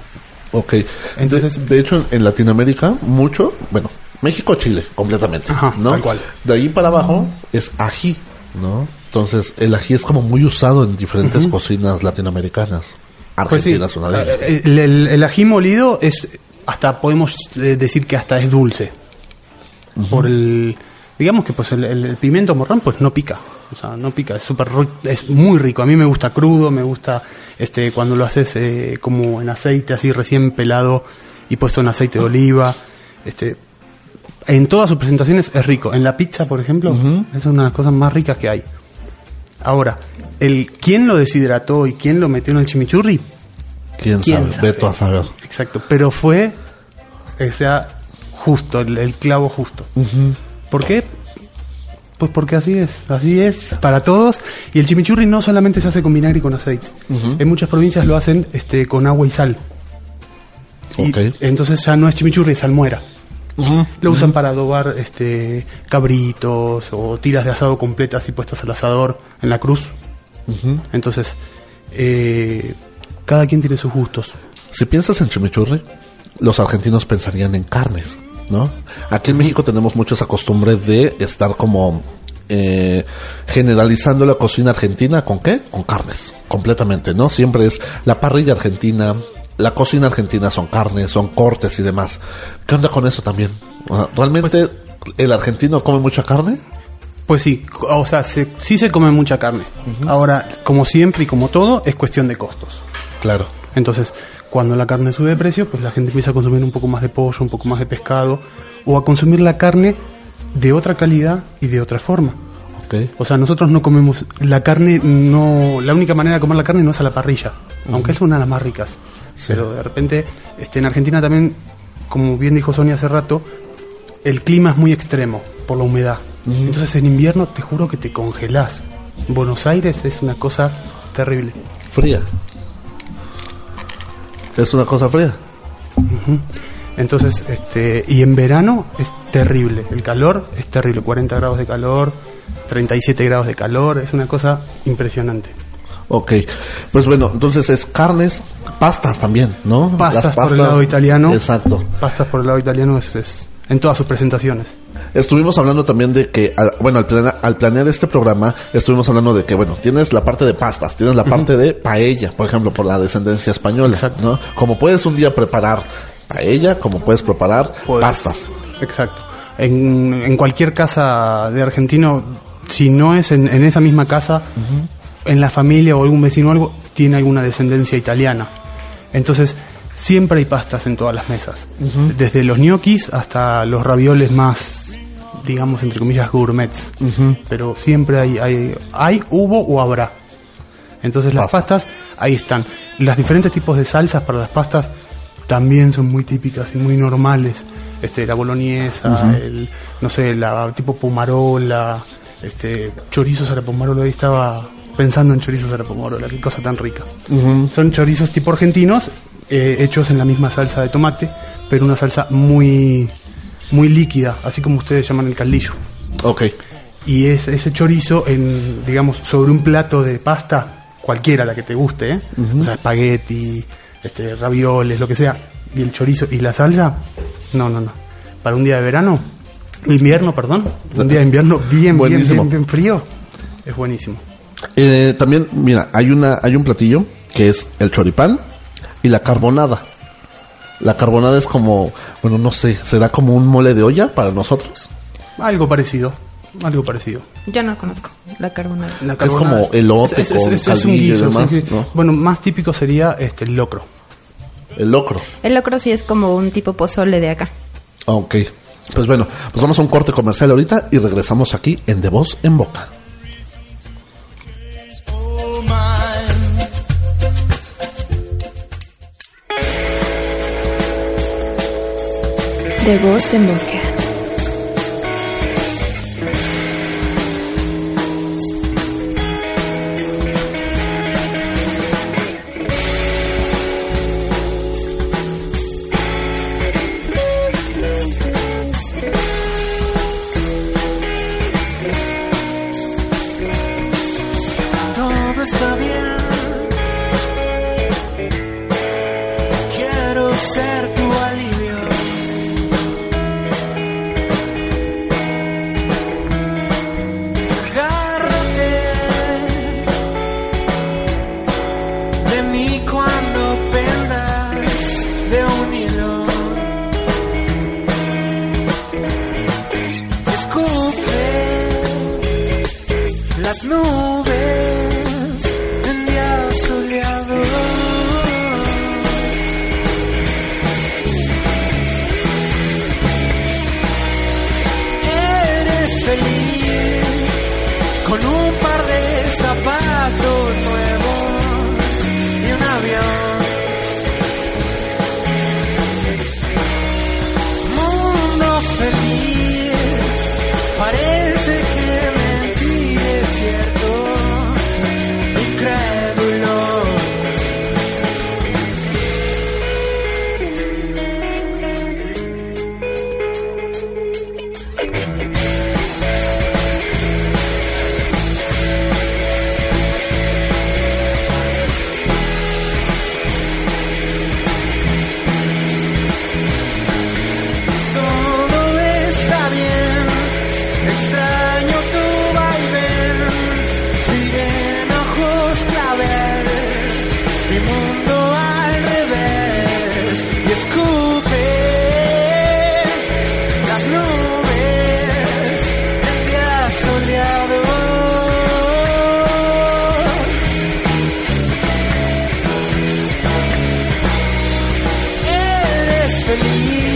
Ok. Entonces- de, de hecho, en, Latinoamérica, mucho, bueno, México, Chile, completamente. Ajá, ¿no? tal cual. De ahí para abajo es ají, ¿no? Entonces, el ají es como muy usado en diferentes cocinas latinoamericanas. Pues sí, Argentina es una de ellas. eh, el, el- el ají molido es, hasta podemos eh, decir que hasta es dulce. Por el, digamos que pues el, pimiento morrón pues no pica. O sea, no pica, es súper es muy rico. A mí me gusta crudo, me gusta este cuando lo haces eh, como en aceite, así recién pelado y puesto en aceite de oliva. Este, en todas sus presentaciones es rico. En la pizza, por ejemplo, es una de las cosas más ricas que hay. Ahora, el quién lo deshidrató y quién lo metió en el chimichurri, ¿Quién, quién sabe? sabe. Veto a saber. Exacto, pero fue, o sea, justo, el, el clavo justo. ¿Por qué? Pues porque así es, así es para todos. Y el chimichurri no solamente se hace con vinagre y con aceite. En muchas provincias lo hacen este, con agua y sal. Y entonces ya no es chimichurri, es salmuera. Lo usan para adobar este, cabritos o tiras de asado completas y puestas al asador en la cruz. Entonces, eh, cada quien tiene sus gustos. Si piensas en chimichurri, los argentinos pensarían en carnes, ¿no? Aquí en México tenemos mucho esa costumbre de estar como eh, generalizando la cocina argentina con qué? Con carnes, completamente, ¿no? Siempre es la parrilla argentina, la cocina argentina son carnes, son cortes y demás. ¿Qué onda con eso también? ¿Realmente el argentino come mucha carne? Pues sí, o sea, se- sí se come mucha carne. Ahora, como siempre y como todo, es cuestión de costos. Claro. Entonces, cuando la carne sube de precio, pues la gente empieza a consumir un poco más de pollo, un poco más de pescado, o a consumir la carne de otra calidad y de otra forma. Ok. O sea, nosotros no comemos la carne, no, la única manera de comer la carne no es a la parrilla, aunque es una de las más ricas. Pero de repente, este, en Argentina también, como bien dijo Sonia hace rato, el clima es muy extremo por la humedad. Entonces en invierno te juro que te congelás. Buenos Aires es una cosa terrible. Fría. Es una cosa fría. Entonces, este, y en verano es terrible. El calor es terrible. 40 grados de calor, 37 grados de calor. Es una cosa impresionante. Ok, pues bueno, entonces es carnes, pastas también, ¿no? Pastas, por el lado italiano. Exacto. Pastas por el lado italiano es, es en todas sus presentaciones. Estuvimos hablando también de que, bueno, al, plane- al planear este programa, estuvimos hablando de que, bueno, tienes la parte de pastas, tienes la parte de paella, por ejemplo, por la descendencia española, Exacto. ¿no? Como puedes un día preparar paella, como puedes preparar Pues, pastas. Exacto. En, en cualquier casa de argentino, si no es en, en esa misma casa, en la familia o algún vecino o algo, tiene alguna descendencia italiana. Entonces, siempre hay pastas en todas las mesas. Desde los gnocchis hasta los ravioles más, digamos, entre comillas, gourmets. Pero siempre hay, hay, hay, hubo o habrá. Entonces las Pasta. pastas, ahí están. Los diferentes tipos de salsas para las pastas también son muy típicas y muy normales. Este, la boloñesa, el, no sé, la tipo pomarola, este, chorizos a la pomarola. Ahí estaba pensando en chorizos a la pomarola, qué cosa tan rica. Son chorizos tipo argentinos, eh, hechos en la misma salsa de tomate, pero una salsa muy, muy líquida, así como ustedes llaman el caldillo. Ok, y es, ese chorizo en digamos sobre un plato de pasta cualquiera la que te guste ¿eh? o sea espagueti este ravioles lo que sea y el chorizo y la salsa no no no. Para un día de verano invierno perdón un día de invierno bien bien bien bien frío es buenísimo Eh, también, mira, hay una, hay un platillo que es el choripán y la carbonada. La carbonada es como, bueno, no sé, será como un mole de olla para nosotros. algo parecido algo parecido Yo no conozco la carbonara. La Es carbonada como elote con caldillo y demás, sí, sí. ¿no? bueno más típico sería este el locro El locro. El locro sí es como un tipo pozole de acá. Ok. Pues bueno, pues vamos a un corte comercial ahorita y regresamos aquí en De Voz en Boca. De voz en boca. Eres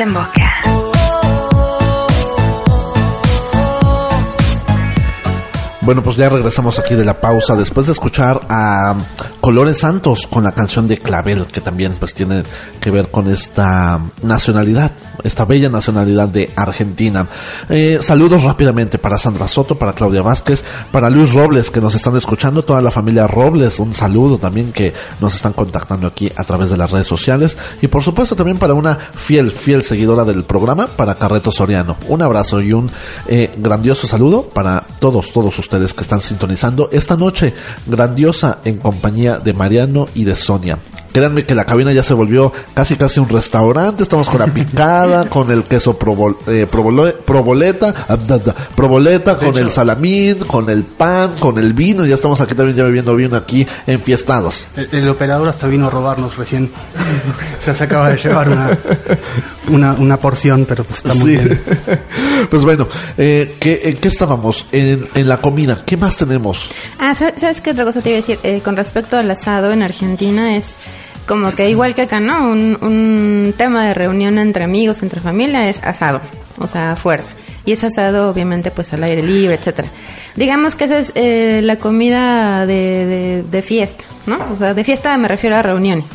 En boca. Bueno, pues ya regresamos aquí de la pausa después de escuchar a Colores Santos con la canción de Clavel, que también pues tiene que ver con esta nacionalidad, esta bella nacionalidad de Argentina. Eh, saludos rápidamente para Sandra Soto, para Claudia Vázquez, para Luis Robles que nos están escuchando, toda la familia Robles, un saludo también que nos están contactando aquí a través de las redes sociales y por supuesto también para una fiel, fiel seguidora del programa, para Carreto Soriano. Un abrazo y un eh, grandioso saludo para todos, todos ustedes que están sintonizando esta noche grandiosa en compañía de Mariano y de Sonia. Créanme que la cabina ya se volvió casi casi un restaurante. Estamos con la picada, <laughs> con el queso provol- eh, provoleta, ah, provoleta, con el salamín, con el pan, con el vino. Ya estamos aquí también ya bebiendo vino aquí enfiestados. El, el operador hasta vino a robarnos recién. <laughs> ya se acaba de llevar una, una, una porción, pero pues está muy Sí. bien. <laughs> pues bueno, eh, ¿qué, ¿en qué estábamos? En, en la comida. ¿Qué más tenemos? Ah, ¿sabes sabes qué otra cosa te iba a decir? Eh, con respecto al asado en Argentina es como que igual que acá, ¿no? Un, un tema de reunión entre amigos, entre familia es asado, o sea, fuerza. Y es asado obviamente pues al aire libre, etcétera. Digamos que esa es eh, la comida de, de, fiesta, ¿no? O sea, de fiesta me refiero a reuniones.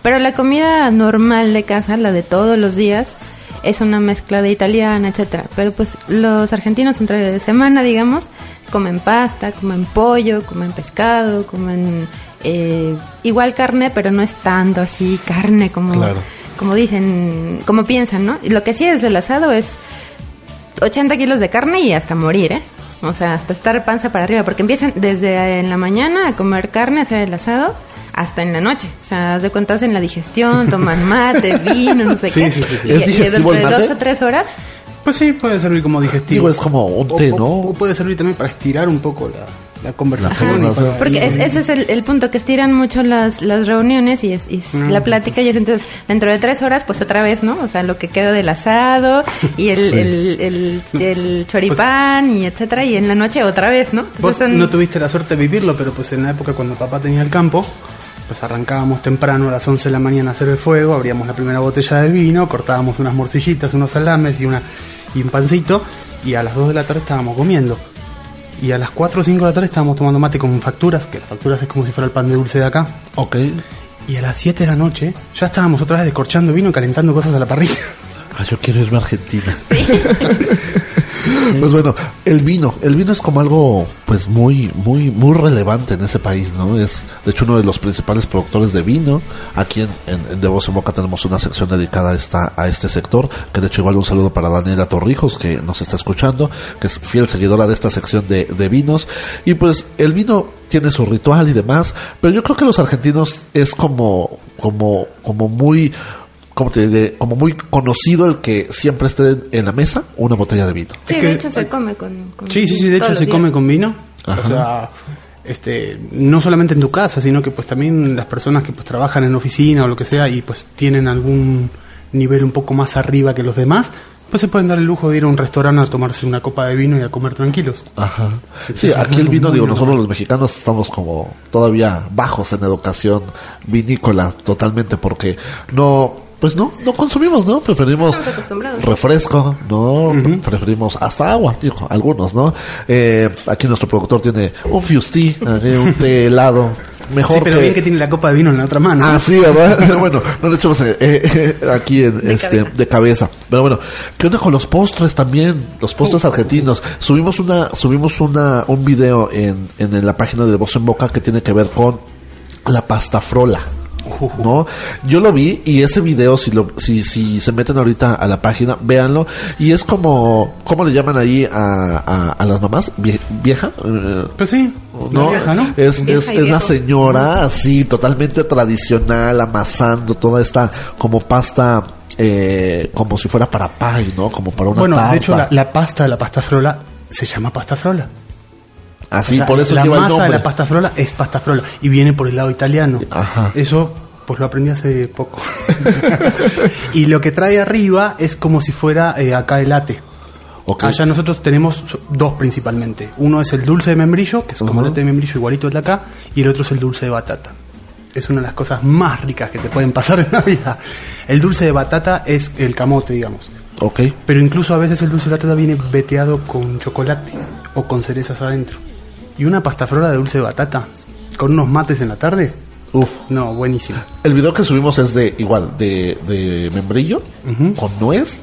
Pero la comida normal de casa, la de todos los días, es una mezcla de italiana, etcétera. Pero pues los argentinos entre semana, digamos, comen pasta, comen pollo, comen pescado, comen eh, igual carne, pero no es tanto así carne como Claro. como dicen, como piensan, ¿no? Y lo que sí es el asado es 80 kilos de carne y hasta morir, ¿eh? O sea, hasta estar panza para arriba, porque empiezan desde en la mañana a comer carne, a hacer el asado, hasta en la noche. O sea, haz de cuentas en la digestión, <laughs> toman mate, vino, no sé Sí, qué. sí, sí, sí. Y, ¿Es y dentro de dos o tres horas, Pues sí, puede servir como digestivo. Digo, es como un O- té, o- ¿no? O puede servir también para estirar un poco la, la conversación. La conversación. Porque es- ese es el, el punto, que estiran mucho las, las reuniones y, es, y es la plática y es entonces dentro de tres horas pues otra vez, ¿no? O sea, lo que quedó del asado y el, el, el, el choripán y etcétera y en la noche otra vez, ¿no? Entonces Vos son- no tuviste la suerte de vivirlo, pero pues en la época cuando papá tenía el campo, pues arrancábamos temprano a las 11 de la mañana a hacer el fuego, abríamos la primera botella de vino, cortábamos unas morcillitas, unos salames y, una, y un pancito, y a las 2 de la tarde estábamos comiendo. Y a las 4 o 5 de la tarde estábamos tomando mate con facturas, que las facturas es como si fuera el pan de dulce de acá. Ok. Y a las 7 de la noche ya estábamos otra vez descorchando vino y calentando cosas a la parrilla. Ah, yo quiero irme a Argentina. <laughs> <laughs> pues bueno, el vino, el vino es como algo pues muy muy muy relevante en ese país, ¿no? Es de hecho uno de los principales productores de vino. Aquí en, en, en De Voz en Boca tenemos una sección dedicada a esta a este sector, que de hecho igual un saludo para Daniela Torrijos que nos está escuchando, que es fiel seguidora de esta sección de, de vinos y pues el vino tiene su ritual y demás, pero yo creo que los argentinos es como como como muy como te diré, como muy conocido el que siempre esté en la mesa una botella de vino. Sí, Es que- de hecho se come con... con Sí, sí, sí, de hecho se días. come con vino. Ajá. O sea, este, no solamente en tu casa, sino que pues también las personas que pues trabajan en oficina o lo que sea y pues tienen algún nivel un poco más arriba que los demás, pues se pueden dar el lujo de ir a un restaurante a tomarse una copa de vino y a comer tranquilos. Ajá. Sí, aquí el vino, digo, normal. nosotros los mexicanos estamos como todavía bajos en educación vinícola totalmente porque no, pues no, no consumimos, ¿no? Preferimos refresco, ¿no? Preferimos hasta agua, digo, algunos, ¿no? Eh, aquí nuestro productor tiene un fusty, un té helado, mejor sí, pero que... bien que tiene la copa de vino en la otra mano. Ah, sí, ¿verdad? <laughs> bueno, no le echamos eh, eh, aquí en, De este, cabeza. de cabeza. Pero bueno, ¿qué onda con los postres también? Los postres argentinos. Subimos una, subimos una, un video en, en la página de Voz en Boca que tiene que ver con la pasta frola. ¿No? Yo lo vi y ese video, si lo, si, si se meten ahorita a la página, véanlo. Y es como, ¿cómo le llaman ahí a, a, a las mamás? Vie- ¿Vieja? Eh, Pues sí, no, la vieja, ¿no? es, Vieja es, es la señora así, totalmente tradicional, amasando toda esta como pasta, eh, como si fuera para pie, ¿no? Como para una bueno, tarta. de hecho la, la pasta, la pasta frola, se llama pasta frola. Así, O sea, por eso la lleva el masa de nombre. la pasta frola es pasta frola y viene por el lado italiano. Ajá. Eso pues lo aprendí hace poco. <laughs> y lo que trae arriba es como si fuera eh, acá el ate. Ok. Allá nosotros tenemos dos principalmente. Uno es el dulce de membrillo, que es como el ate de membrillo igualito el de acá, y el otro es el dulce de batata. Es una de las cosas más ricas que te pueden pasar en la vida. El dulce de batata es el camote, digamos. Ok. Pero incluso a veces el dulce de batata viene veteado con chocolate o con cerezas adentro. Y una pasta flora de dulce de batata con unos mates en la tarde. Uf. No, buenísimo. El video que subimos es de, igual, de, de membrillo, con nuez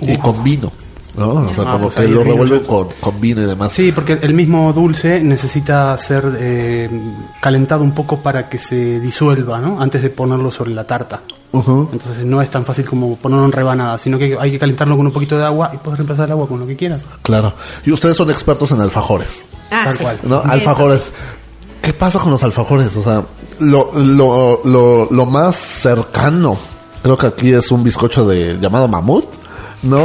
y con vino. ¿No? O sea, Ah, como pues que lo revuelven con, con vino y demás. Sí, porque el mismo dulce necesita ser eh, calentado un poco para que se disuelva, ¿no? Antes de ponerlo sobre la tarta. Entonces no es tan fácil como ponerlo en rebanadas, sino que hay que calentarlo con un poquito de agua y puedes reemplazar el agua con lo que quieras. Claro. Y ustedes son expertos en alfajores. Ah, Tal sí. cual. ¿no? Alfajores. ¿Qué pasa con los alfajores? O sea, lo, lo, lo, lo más cercano, creo que aquí es un bizcocho de llamado mamut, ¿no?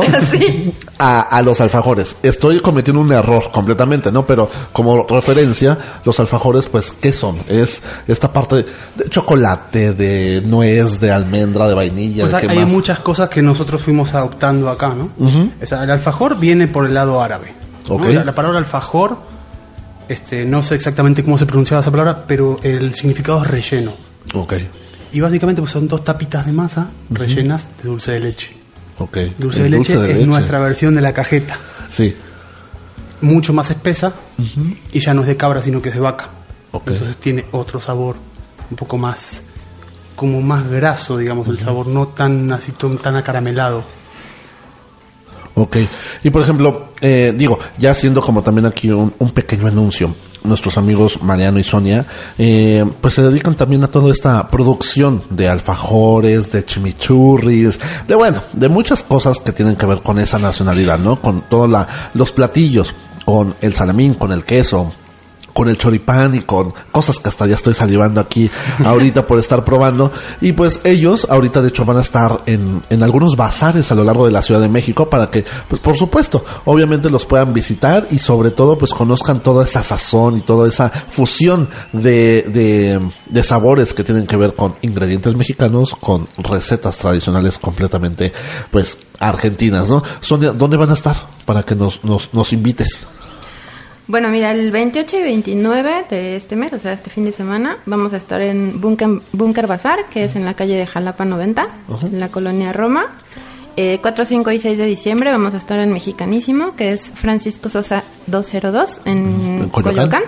<laughs> A, a los alfajores. Estoy cometiendo un error completamente, ¿no? Pero como referencia, los alfajores, pues, ¿qué son? Es esta parte de, de chocolate, de nuez, de almendra, de vainilla, Pues ¿de hay, qué hay más? muchas cosas que nosotros fuimos adoptando acá, ¿no? O sea, el alfajor viene por el lado árabe. ¿no? Ok. La, la palabra alfajor, este, no sé exactamente cómo se pronunciaba esa palabra, pero el significado es relleno. Ok, Y básicamente pues, son dos tapitas de masa rellenas de dulce de leche. Dulce de leche es nuestra versión de la cajeta. Sí, Mucho más espesa y ya no es de cabra, sino que es de vaca. Ok. Entonces tiene otro sabor, un poco más, como más graso, digamos, el sabor, no tan así tan tan acaramelado. Ok. Y por ejemplo, eh, digo, ya haciendo como también aquí un, un pequeño anuncio, nuestros amigos Mariano y Sonia, eh, pues se dedican también a toda esta producción de alfajores, de chimichurris, de bueno, de muchas cosas que tienen que ver con esa nacionalidad, ¿no? Con todos los platillos, con el salamín, con el queso, con el choripán y con cosas que hasta ya estoy salivando aquí ahorita por estar probando. Y pues ellos ahorita de hecho van a estar en, en algunos bazares a lo largo de la Ciudad de México para que, pues por supuesto, obviamente los puedan visitar y sobre todo pues conozcan toda esa sazón y toda esa fusión de, de, de sabores que tienen que ver con ingredientes mexicanos, con recetas tradicionales completamente pues argentinas, ¿no? Sonia, ¿dónde van a estar? Para que nos, nos, nos invites. Bueno, mira, el 28 y 29 de este mes, o sea, este fin de semana, vamos a estar en Bunker, Bunker Bazar, que es en la calle de Jalapa 90, en la colonia Roma. Eh, 4, 5 y 6 de diciembre vamos a estar en Mexicanísimo, que es Francisco Sosa 202 en, En Coyoacán.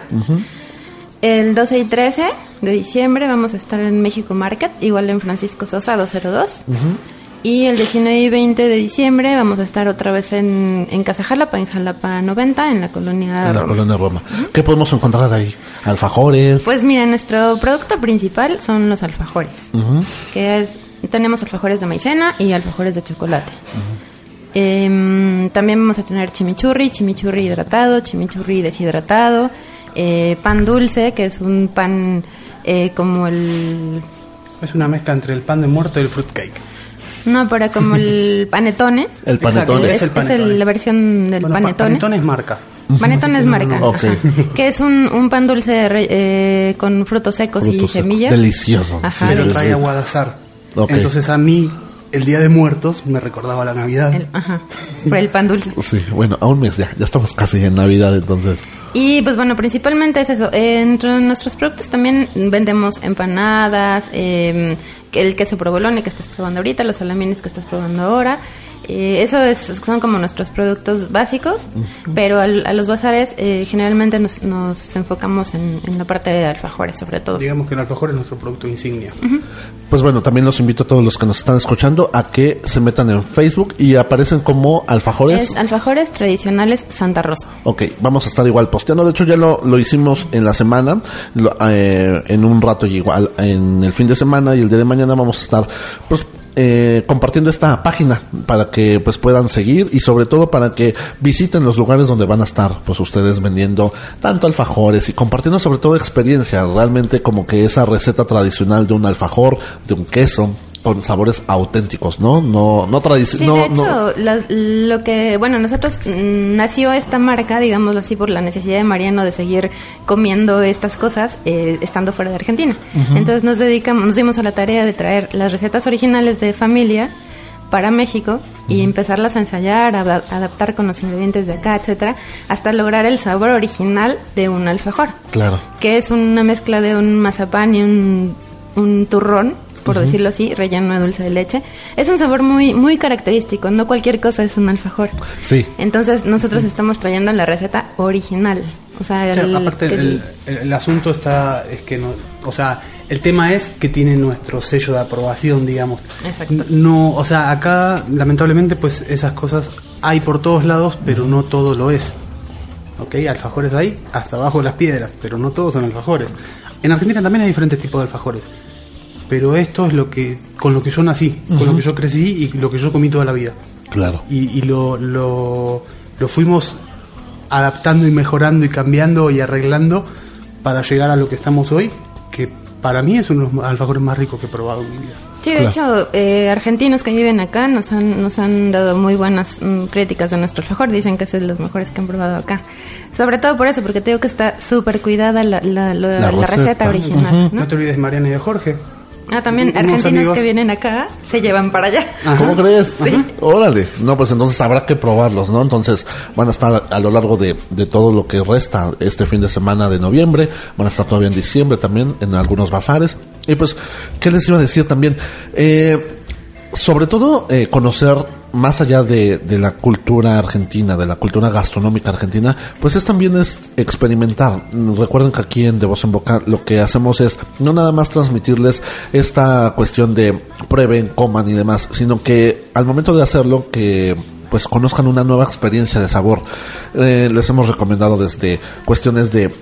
El 12 y 13 de diciembre vamos a estar en México Market, igual en Francisco Sosa 202. Y el 19 y 20 de diciembre vamos a estar otra vez en, en Casa Jalapa, en Jalapa 90, en la colonia En la Roma. colonia Roma. ¿Qué podemos encontrar ahí? Alfajores. Pues mira, nuestro producto principal son los alfajores, que es tenemos alfajores de maicena y alfajores de chocolate. Em, también vamos a tener chimichurri, chimichurri hidratado, chimichurri deshidratado, eh, pan dulce, que es un pan eh, como el Es una mezcla entre el pan de muerto y el fruitcake. No, pero como el <laughs> panetone. El panetone. Es, el es panetone. el- la versión del Bueno, pa- panetone. panetone es marca. Panetone es marca. Ok. ajá. Que es un, un pan dulce re- eh, con frutos secos y semillas. Delicioso. Ajá, Pero sí, trae a Guadazar. Ok. Entonces a mí, el Día de Muertos me recordaba la Navidad. El- ajá, por el pan dulce. Sí, bueno, a un mes ya. Ya estamos casi en Navidad, entonces. Y pues bueno, principalmente es eso. Entre nuestros productos también vendemos empanadas, eh, el queso provolone que estás probando ahorita, los salamines que estás probando ahora. Eh, eso es, son como nuestros productos básicos, pero al- a los bazares eh, generalmente nos, nos enfocamos en, en la parte de alfajores sobre todo. Digamos que el alfajor es nuestro producto insignia. Pues bueno, también los invito a todos los que nos están escuchando a que se metan en Facebook y aparecen como alfajores. Es alfajores tradicionales Santa Rosa. Ok, vamos a estar igual posteando. De hecho, ya lo, lo hicimos en la semana, lo- eh, en un rato y igual en el fin de semana y el día de mañana vamos a estar, pues, eh, compartiendo esta página para que pues puedan seguir y sobre todo para que visiten los lugares donde van a estar pues ustedes vendiendo tanto alfajores y compartiendo sobre todo experiencia. Realmente como que esa receta tradicional de un alfajor de un queso con sabores auténticos no no no Sí, tradicional de hecho, las- lo que, bueno, nosotros mm, nació esta marca, digámoslo así, por la necesidad de Mariano de seguir comiendo estas cosas eh, estando fuera de Argentina. Entonces nos dedicamos, nos dimos a la tarea de traer las recetas originales de familia para México y empezarlas a ensayar, a ada- adaptar con los ingredientes de acá, etcétera, hasta lograr el sabor original de un alfajor. Claro. Que es una mezcla de un mazapán y un, un turrón, por decirlo así, relleno de dulce de leche. Es un sabor muy muy característico, no cualquier cosa es un alfajor. sí Entonces nosotros estamos trayendo la receta original. O sea, O sea, el, aparte, que el, el- el asunto está, es que no, o sea, el tema es que tiene nuestro sello de aprobación, digamos. Exacto. No, o sea, acá, lamentablemente, pues esas cosas hay por todos lados, pero no todo lo es. ¿Ok? Alfajores hay hasta abajo de las piedras, pero no todos son alfajores. En Argentina también hay diferentes tipos de alfajores. Pero esto es lo que, con lo que yo nací, con lo que yo crecí y lo que yo comí toda la vida claro y, y lo, lo, lo fuimos adaptando y mejorando y cambiando y arreglando para llegar a lo que estamos hoy, que para mí es uno de los alfajores más ricos que he probado en mi vida. Sí, de hecho, eh, argentinos que viven acá nos han, nos han dado muy buenas mm, críticas de nuestro alfajor. Dicen que es de los mejores que han probado acá. Sobre todo por eso, porque te digo que está súper cuidada la, la, La la receta. receta, original. ¿no? No te olvides de Mariana y de Jorge. Ah, también Unos argentinos amigos. que vienen acá se llevan para allá. Ajá. ¿Cómo crees? Órale. No, pues entonces habrá que probarlos, ¿no? Entonces van a estar a lo largo de, de todo lo que resta este fin de semana de noviembre. Van a estar todavía en diciembre también en algunos bazares. Y pues, ¿qué les iba a decir también? Eh, sobre todo eh, conocer más allá de, de la cultura argentina, de la cultura gastronómica argentina, pues es también es experimentar. Recuerden que aquí en De Voz en Boca lo que hacemos es no nada más transmitirles esta cuestión de prueben, coman y demás, sino que al momento de hacerlo que pues conozcan una nueva experiencia de sabor. Eh, les hemos recomendado desde cuestiones de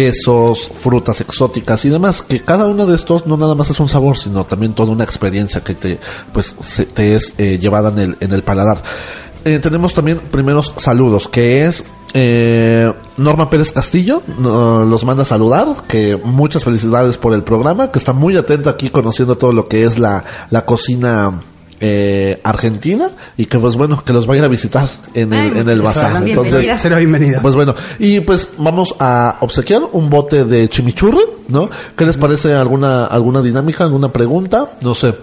quesos, frutas exóticas y demás, que cada uno de estos no nada más es un sabor, sino también toda una experiencia que te, pues, se- te es eh, llevada en el, en el paladar. Eh, tenemos también primeros saludos, que es eh, Norma Pérez Castillo, los manda a saludar, que muchas felicidades por el programa, que está muy atenta aquí conociendo todo lo que es la, la cocina eh, argentina y que pues bueno que los va a visitar en el, Ay, en el bazar entonces. Será bienvenida. pues bueno, y pues vamos a obsequiar un bote de chimichurri, ¿no? ¿Qué les parece alguna alguna dinámica, alguna pregunta? No sé.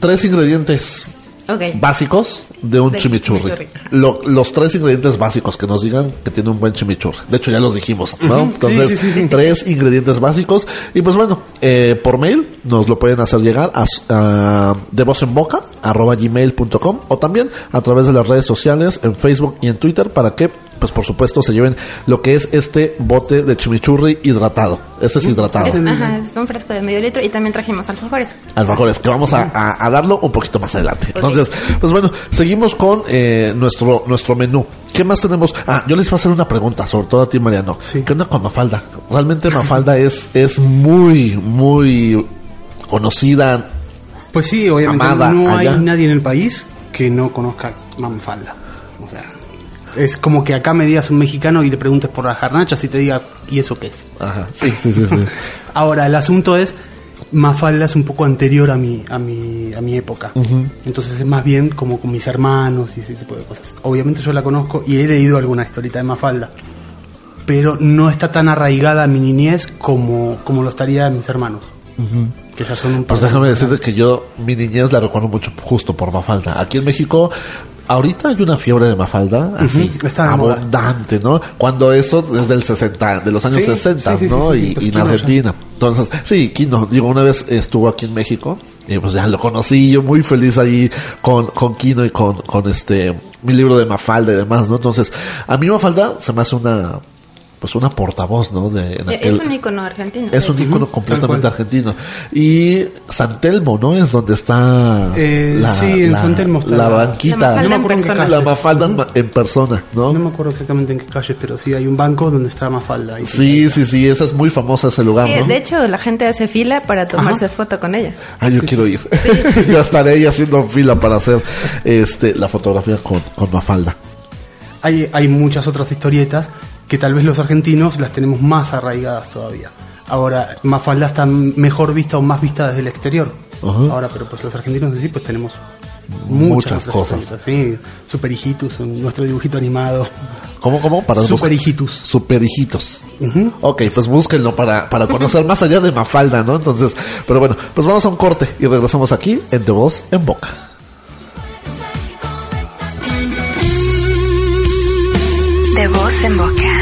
tres ingredientes Ok. básicos de un chimichurri. chimichurri. Lo- los tres ingredientes básicos que nos digan que tiene un buen chimichurri. De hecho ya los dijimos, ¿no? Entonces, Sí, sí, sí, sí. tres ingredientes básicos. Y pues bueno, eh, por mail nos lo pueden hacer llegar a, a de voz en boca arroba gmail.com o también a través de las redes sociales en Facebook y en Twitter para que pues por supuesto se lleven lo que es este bote de chimichurri hidratado. Este es hidratado. Es, ajá, es un fresco de medio litro y también trajimos alfajores. alfajores que vamos a, a- a darlo un poquito más adelante. Entonces, pues bueno, seguimos con eh, nuestro nuestro menú. ¿Qué más tenemos? Ah, yo les iba a hacer una pregunta, sobre todo a ti, Mariano. Sí. ¿Qué onda con Mafalda? Realmente Mafalda es es muy muy conocida. Pues sí, obviamente Amada no hay nadie en el país que no conozca Manfalda. O sea, es como que acá me digas un mexicano y le preguntes por las garnachas y te diga, ¿y eso qué es? Ajá. Sí, sí, sí, sí. <laughs> Ahora, el asunto es, Mafalda es un poco anterior a mi, a mi, a mi época. Entonces es más bien como con mis hermanos y ese tipo de cosas. Obviamente yo la conozco y he leído alguna historieta de Mafalda. Pero no está tan arraigada a mi niñez como, como lo estaría mis hermanos. Que ya son un Pues par de- déjame decirte que yo mi niñez la recuerdo mucho justo por Mafalda. Aquí en México ahorita hay una fiebre de Mafalda así está abundante, ¿no? Cuando eso es del 60, de los años Sí, 60, sí, sí, ¿no? y, pues y en. Argentina. Entonces, sí, Kino, digo, una vez estuvo aquí en México y pues ya lo conocí, yo muy feliz ahí con, con Kino y con, con este, mi libro de Mafalda y demás, ¿no? Entonces, a mí Mafalda se me hace una, pues una portavoz, ¿no? De, en Es aquel- un icono argentino. es un Tal completamente argentino. Y San Telmo, ¿no? Es donde está Eh, sí, en San Telmo está la la- banquita. La Mafalda No me acuerdo en qué persona. La. Mafalda en persona, ¿no? No me acuerdo exactamente en qué calles, pero sí hay un banco donde está Mafalda. ahí. Sí, sí, sí, esa es muy famosa ese lugar, Sí, ¿no? de hecho, la gente hace fila para tomarse foto con ella. Ah, yo quiero ir. <laughs> yo estaré ahí haciendo fila para hacer este la fotografía con, con Mafalda. Hay, hay muchas otras historietas que tal vez los argentinos las tenemos más arraigadas todavía. Ahora, Mafalda está mejor vista o más vista desde el exterior. Ahora, pero pues los argentinos en sí pues tenemos Muchas otras cosas. Sí, Super Hijitus, nuestro dibujito animado. ¿Cómo, cómo? Para Super Hijitus. Super hijitos. Ujú. Ok, pues búsquenlo para, para conocer más allá de Mafalda, ¿no? Entonces, pero bueno, pues vamos a un corte y regresamos aquí en De Voz en Boca. De voz en boca.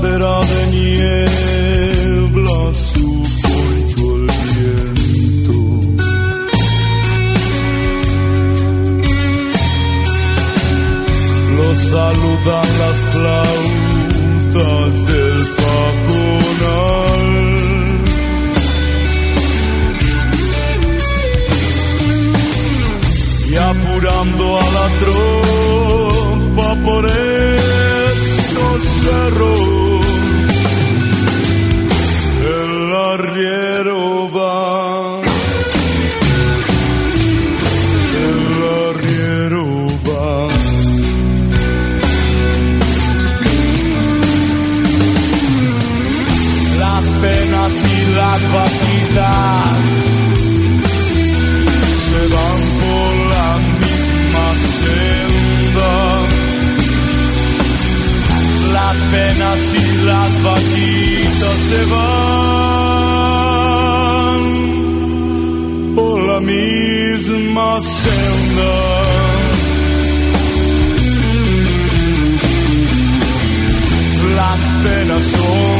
Bandera de niebla su poncho el viento. Lo saludan las flautas del pajonal. y apurando a la tropa por esos cerros. Se van por la misma senda. Las penas y las vaquitas se van por la misma senda. Las penas son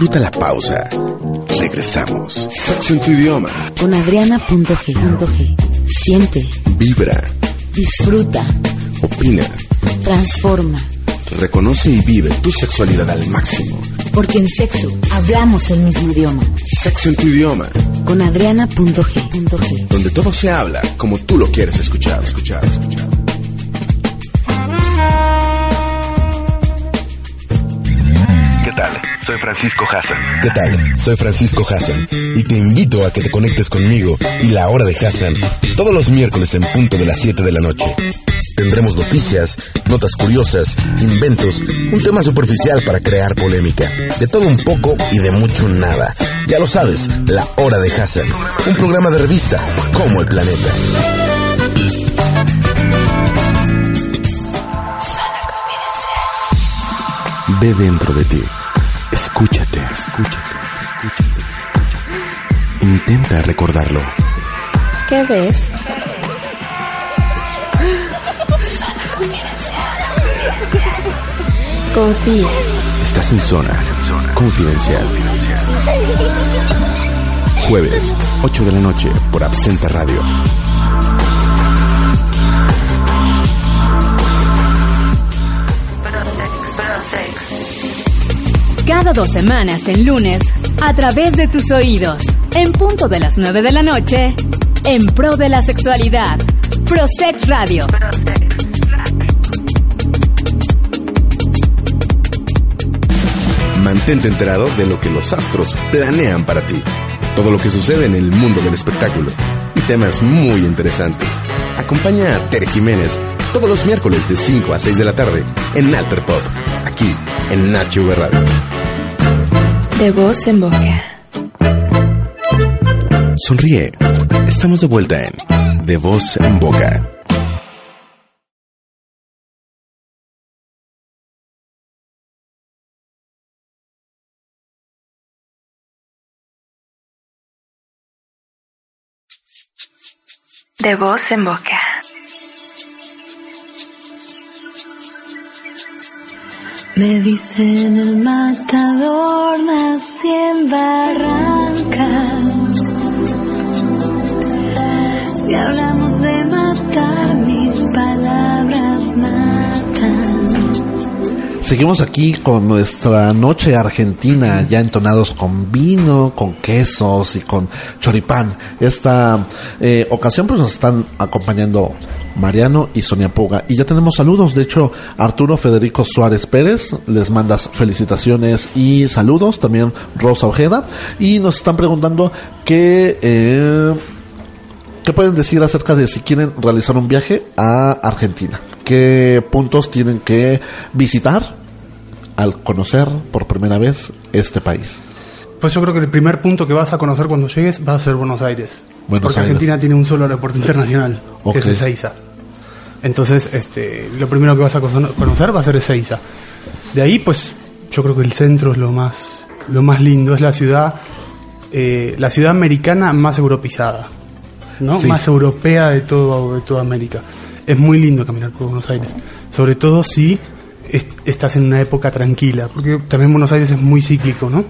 Disfruta la pausa. Regresamos. Sexo en tu idioma. Con Adriana.g. Siente, Vibra. disfruta, Opina. transforma. Reconoce y vive tu sexualidad al máximo. Porque en sexo hablamos el mismo idioma. Sexo en tu idioma. Con Adriana.g. Donde todo se habla como tú lo quieres escuchar. Escuchar, escuchar. ¿Qué tal? Soy Francisco Hassan. ¿Qué tal? Soy Francisco Hassan y te invito a que te conectes conmigo y la hora de Hassan todos los miércoles en punto de las 7 de la noche. Tendremos noticias, notas curiosas, inventos, un tema superficial para crear polémica, de todo un poco y de mucho nada. Ya lo sabes, la hora de Hassan, un programa de revista como el planeta. Ve dentro de ti. Escúchate, escúchate, escúchate. Intenta recordarlo. ¿Qué ves? Confía. Estás en zona confidencial. Jueves, 8 de la noche, por Absenta Radio. Cada dos semanas en lunes, a través de tus oídos, en punto de las 9 de la noche, en pro de la sexualidad. Prosex Radio. Mantente enterado de lo que los astros planean para ti. Todo lo que sucede en el mundo del espectáculo. Y temas muy interesantes. Acompaña a Tere Jiménez todos los miércoles de 5 a 6 de la tarde en Alter Pop. Aquí en Nacho Radio. De voz en boca. Sonríe. Estamos de vuelta en De Voz en Boca. De voz en boca. Me dicen el matador, nací en Barrancas. Si hablamos de matar, mis palabras matan. Seguimos aquí con nuestra noche argentina, ya entonados con vino, con quesos y con choripán. Esta eh, ocasión pues nos están acompañando Mariano y Sonia Puga. Y ya tenemos saludos, de hecho Arturo Federico Suárez Pérez les manda felicitaciones y saludos, también Rosa Ojeda. Y nos están preguntando qué... Eh, ¿Qué pueden decir acerca de si quieren realizar un viaje a Argentina? ¿Qué puntos tienen que visitar al conocer por primera vez este país? Pues yo creo que el primer punto que vas a conocer cuando llegues va a ser Buenos Aires. Buenos porque Aires. Argentina tiene un solo aeropuerto internacional, que es Ezeiza. Entonces, este, lo primero que vas a cono- conocer va a ser Ezeiza. De ahí, pues, yo creo que el centro es lo más, lo más lindo. Es la ciudad, eh, la ciudad americana más europeizada, ¿no? Sí. Más europea de todo, de toda América. Es muy lindo caminar por Buenos Aires. Sobre todo si es- estás en una época tranquila, porque también Buenos Aires es muy cíclico, ¿no?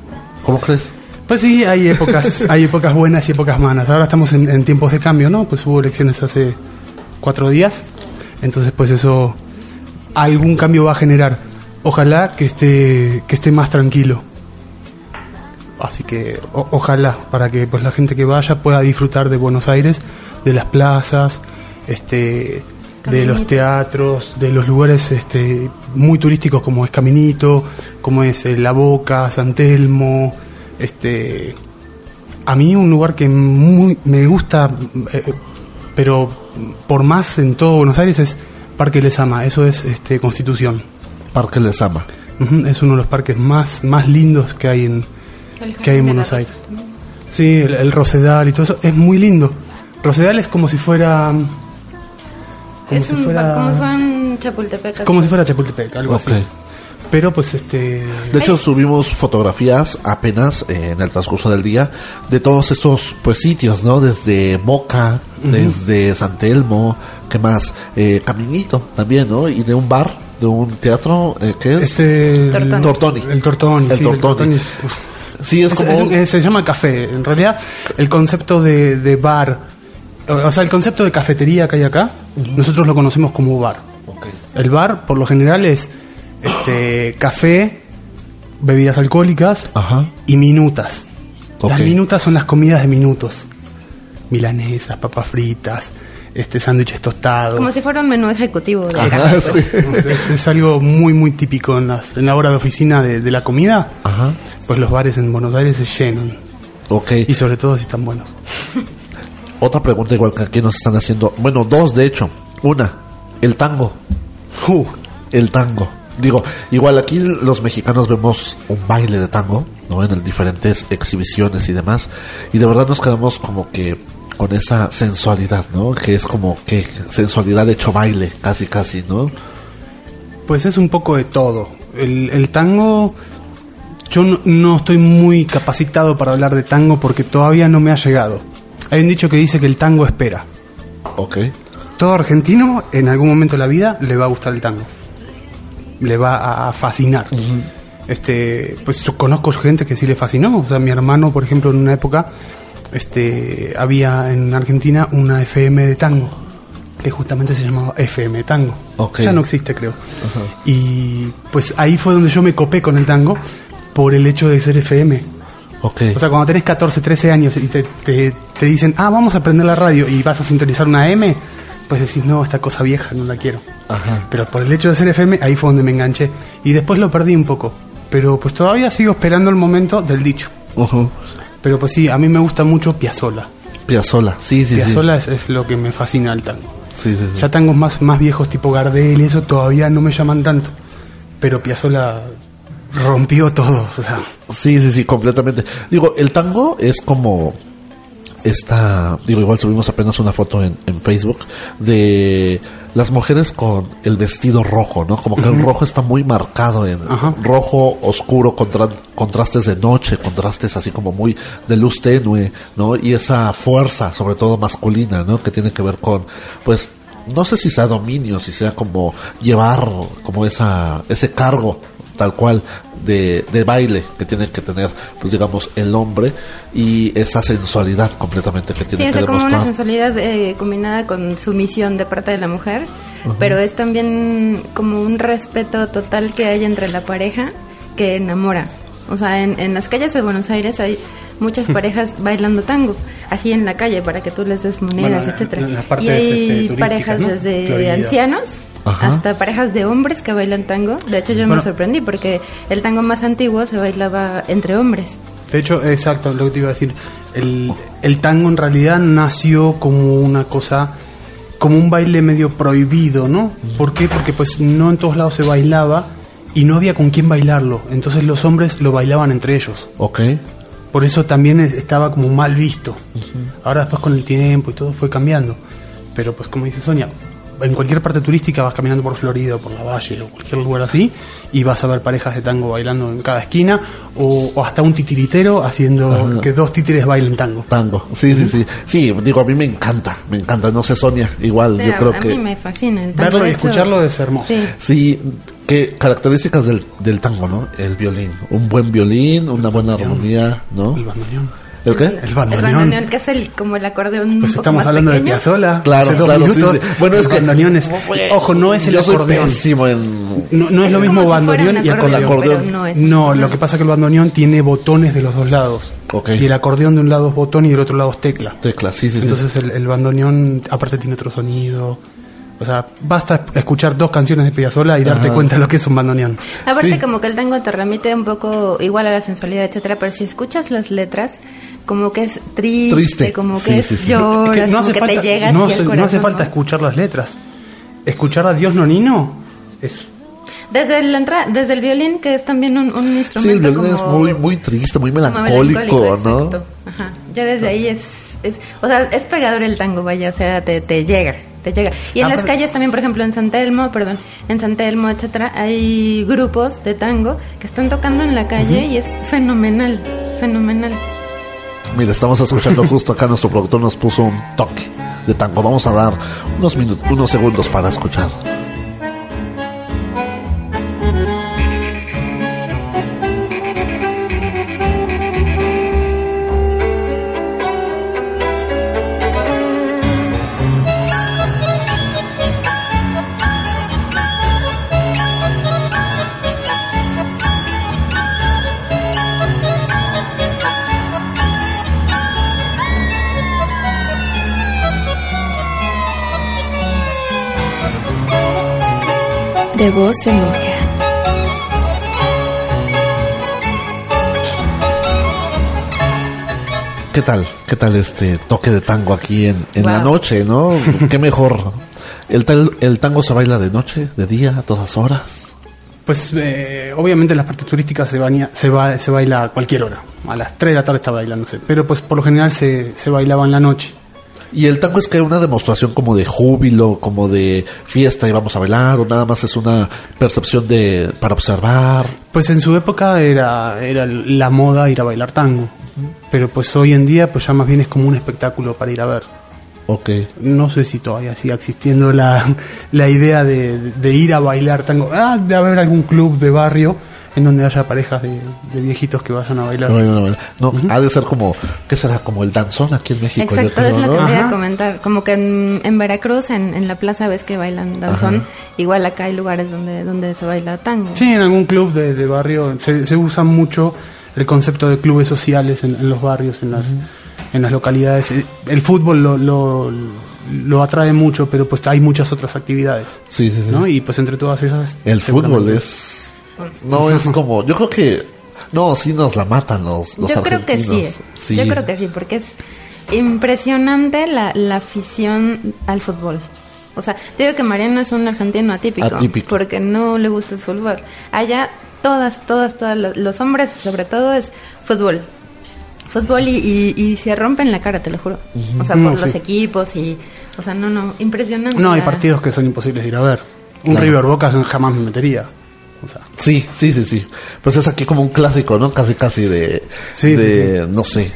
¿Cómo crees? Pues sí, hay épocas, <laughs> hay épocas buenas y épocas malas. Ahora estamos en, en tiempos de cambio, ¿no? Pues hubo elecciones hace cuatro días, entonces pues eso algún cambio va a generar. Ojalá que esté que esté más tranquilo. Así que o- ojalá para que pues la gente que vaya pueda disfrutar de Buenos Aires, de las plazas, este de los teatros, de los lugares este, muy turísticos como es Caminito, como es eh, La Boca, San Telmo, este a mí un lugar que muy, me gusta, eh, pero por más en todo Buenos Aires es Parque Lesama, eso es este, Constitución. Parque Les Ama. Ujú, Es uno de los parques más, más lindos que hay en, que hay en Buenos Aires. También. Sí, el, el Rosedal y todo eso es muy lindo. Rosedal es como si fuera como es si un, fuera como si fuera Chapultepec. como si fuera Chapultepec, algo Ok. así. Pero pues este De hecho, subimos fotografías apenas eh, en el transcurso del día de todos estos pues sitios, ¿no? Desde Boca, desde San Telmo, ¿qué más? Eh, Caminito también, ¿no? Y de un bar de un teatro eh, que es Este, Tortoni. el- Tortoni. El Tortoni. El sí, Tortoni. Sí, es Es- como es- se llama café. En realidad, el concepto de, de bar, o sea, el concepto de cafetería que hay acá, nosotros lo conocemos como bar. Ok. El bar, por lo general, es este café, bebidas alcohólicas Ajá. y minutas. Las Ok. minutas son las comidas de minutos. Milanesas, papas fritas, este sándwiches tostados. Como si fuera un menú ejecutivo de Ajá, sí. es, es algo muy muy típico en, las, en la hora de oficina de, de la comida. Ajá. Pues los bares en Buenos Aires se llenan. Ok. Y sobre todo si están buenos. Otra pregunta igual que aquí nos están haciendo. Bueno, dos de hecho. Una, el tango. Uh, El tango. Digo, igual aquí los mexicanos vemos un baile de tango, ¿no? En el diferentes exhibiciones y demás. Y de verdad nos quedamos como que con esa sensualidad, ¿no? Que es como que sensualidad hecho baile, casi casi, ¿no? pues es un poco de todo. El, el tango, yo no, no estoy muy capacitado para hablar de tango porque todavía no me ha llegado. Hay un dicho que dice que el tango espera. Ok. Todo argentino en algún momento de la vida le va a gustar el tango. Le va a fascinar. Este, pues yo conozco gente que sí le fascinó. O sea, mi hermano, por ejemplo, en una época, este, había en Argentina una FM de tango que justamente se llamaba FM Tango. Ok. Ya no existe, creo. Y pues ahí fue donde yo me copé con el tango por el hecho de ser FM. Ok. O sea, cuando tenés 14, 13 años y te, te, te dicen, ah, vamos a prender la radio y vas a sintonizar una M, pues decís, no, esta cosa vieja no la quiero. Ajá. Pero por el hecho de ser FM, ahí fue donde me enganché. Y después lo perdí un poco. Pero pues todavía sigo esperando el momento del dicho. Ujú. Pero pues sí, a mí me gusta mucho Piazzola. Piazzolla, sí, sí, Piazzola es, es lo que me fascina del tango. Sí, sí, sí. Ya tangos más, más viejos tipo Gardel y eso todavía no me llaman tanto. Pero Piazzola rompió todo. O sea, Sí, sí, sí, completamente. Digo, el tango es como esta, digo, igual subimos apenas una foto en, en Facebook de las mujeres con el vestido rojo, ¿no? Como que el rojo está muy marcado en Ajá. rojo oscuro, contra, contrastes de noche, contrastes así como muy de luz tenue, ¿no? Y esa fuerza, sobre todo masculina, ¿no? Que tiene que ver con, pues, no sé si sea dominio, si sea como llevar como esa, ese cargo tal cual de, de baile que tiene que tener, pues digamos, el hombre y esa sensualidad completamente que tiene Sí, o que sea, como una demostrar. sensualidad eh, combinada con sumisión de parte de la mujer, pero es también como un respeto total que hay entre la pareja que enamora. O sea, en, en las calles de Buenos Aires hay muchas parejas bailando tango, así en la calle para que tú les des monedas, Bueno, etcétera. y hay este, parejas ¿no? desde Florida. ancianos Ajá. hasta parejas de hombres que bailan tango. De hecho, yo Bueno. me sorprendí porque el tango más antiguo se bailaba entre hombres. De hecho, exacto, lo que te iba a decir. El, el tango en realidad nació como una cosa, como un baile medio prohibido, ¿no? ¿Por qué? Porque pues no en todos lados se bailaba y no había con quién bailarlo. Entonces los hombres lo bailaban entre ellos. Ok. Por eso también es- estaba como mal visto. Ahora después con el tiempo y todo fue cambiando. Pero pues como dice Sonia, en cualquier parte turística vas caminando por Florida o por la Valle o cualquier lugar así y vas a ver parejas de tango bailando en cada esquina o, o hasta un titiritero haciendo Ajá. que dos títeres bailen tango. Tango, sí, sí, sí. Sí, digo, a mí me encanta, me encanta. No sé, Sonia, igual, yo creo a que... mí me fascina el tango. Verlo y escucharlo es hermoso. Sí. Sí, ¿qué características del, del tango, no? El violín. Un buen violín, una buena armonía, ¿no? El bandoneón. ¿El qué? El El bandoneón. bandoneón, que es el, como el acordeón un Pues estamos más hablando de pequeño. Piazzolla. Claro, hace dos claro, sí, minutos. sí. Bueno, El es que... bandoneón es- Ojo, no es el Yo soy acordeón. pésimo en... No, no es, Es lo como mismo si fuera bandoneón y acordeón. acordeón. pero no es. No, lo que pasa es que el bandoneón tiene botones de los dos lados. Ok. Y el acordeón de un lado es botón y del otro lado es tecla. Tecla, sí, sí, sí. Entonces el, el bandoneón aparte tiene otro sonido. O sea, basta escuchar dos canciones de Piazzolla y darte Ajá. cuenta de lo que es un bandoneón. Aparte Sí. como que el tango te remite un poco igual a la sensualidad, etcétera, pero si escuchas las letras, como que es triste, Triste. como que Sí, es sí, sí. lloras, Es que no como hace que falta, te llegas no al no hace falta ¿no? escuchar las letras. Escuchar a Dios Nonino es Desde la entrada, desde el violín, que es también un, un instrumento Sí, el violín es muy, muy triste, muy melancólico, ¿no? exacto. Ajá. Ya desde ahí es, es, o sea, es pegador el tango, vaya, o sea, te, te llega, te llega. Y en Ah, las pero- calles también, por ejemplo, en San Telmo, perdón, en San Telmo, etcétera, hay grupos de tango que están tocando en la calle y es fenomenal, fenomenal. Mira, estamos escuchando justo acá, nuestro productor nos puso un toque de tango. Vamos a dar unos minutos, unos segundos para escuchar. En boca. ¿Qué tal? ¿Qué tal este toque de tango aquí en, en la Wow. noche, no? <laughs> ¿Qué mejor? ¿El, tal- ¿El tango se baila de noche, de día, a todas horas? Pues eh, obviamente en las partes turísticas se, baña, se, ba- se baila a cualquier hora. A las 3 de la tarde está bailándose. Pero pues por lo general se, se bailaba en la noche. ¿Y el tango es que una demostración como de júbilo, como de fiesta y vamos a bailar, o nada más es una percepción de para observar? Pues en su época era, era la moda ir a bailar tango. Pero pues hoy en día pues ya más bien es como un espectáculo para ir a ver. Ok. No sé si todavía sigue existiendo la, la idea de, de ir a bailar tango. Ah, de haber algún club de barrio en donde haya parejas de, de viejitos que vayan a bailar. No, no, no, no, ha de ser como, ¿qué será? Como el danzón aquí en México. Exacto, creo, es lo que te iba a comentar. Como que en, en Veracruz, en, en la plaza, ves que bailan danzón. Ajá. Igual acá hay lugares donde, donde se baila tango. Sí, en algún club de, de barrio se, se usa mucho el concepto de clubes sociales en, en los barrios, en las, en las localidades. Eh, El fútbol lo, lo, lo atrae mucho, pero pues hay muchas otras actividades. Sí, sí, sí. ¿no? Y pues entre todas esas... El fútbol es... No, es <laughs> como... Yo creo que... No, sí nos la matan los, los Yo creo que sí, eh. Sí. Yo creo que sí, porque es impresionante la, la afición al fútbol. O sea, te digo que Mariano es un argentino atípico, Atípico. porque no le gusta el fútbol. Allá todas, todas, todas, lo- los hombres sobre todo es fútbol. Fútbol y, y, y se rompen la cara, te lo juro. O sea, por No, los sí. equipos y... O sea, no, no, impresionante. No, hay la- partidos que son imposibles de ir a ver. Un Claro. River Boca jamás me metería. O sea, Sí, sí, sí, sí. Pues es aquí como un clásico, ¿no? Casi, casi de... Sí, de, no sé,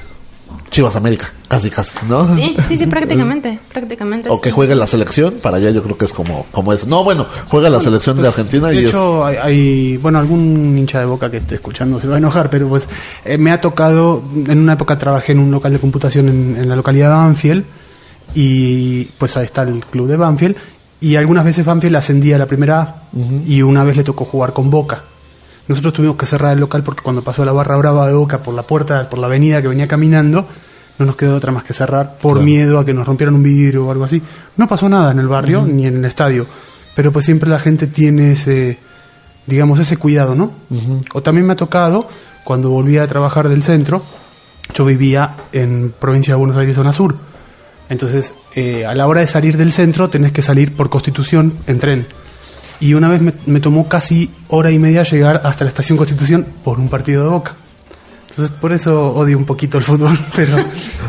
Chivas América. Casi, casi, ¿no? Sí, sí, sí, <laughs> prácticamente, prácticamente. O que juegue la selección, para allá yo creo que es como, como eso. No, bueno, juega la selección de Pues, Argentina de y hecho, hay, hay- bueno, algún hincha de boca que esté escuchando se va a enojar, pero pues eh, me ha tocado, en una época trabajé en un local de computación en, en la localidad de Banfield y pues ahí está el club de Banfield y algunas veces Banfield ascendía a la primera A y una vez le tocó jugar con Boca. Nosotros tuvimos que cerrar el local porque cuando pasó la barra brava de Boca por la puerta, por la avenida que venía caminando, no nos quedó otra más que cerrar por Claro. miedo a que nos rompieran un vidrio o algo así. No pasó nada en el barrio ni en el estadio, pero pues siempre la gente tiene ese, digamos, ese cuidado, ¿no? O también me ha tocado, cuando volví a trabajar del centro, yo vivía en provincia de Buenos Aires, zona sur. Entonces, eh, a la hora de salir del centro tenés que salir por Constitución en tren. Y una vez me, me tomó casi hora y media llegar hasta la estación Constitución por un partido de Boca. Entonces, por eso odio un poquito el fútbol, <laughs> pero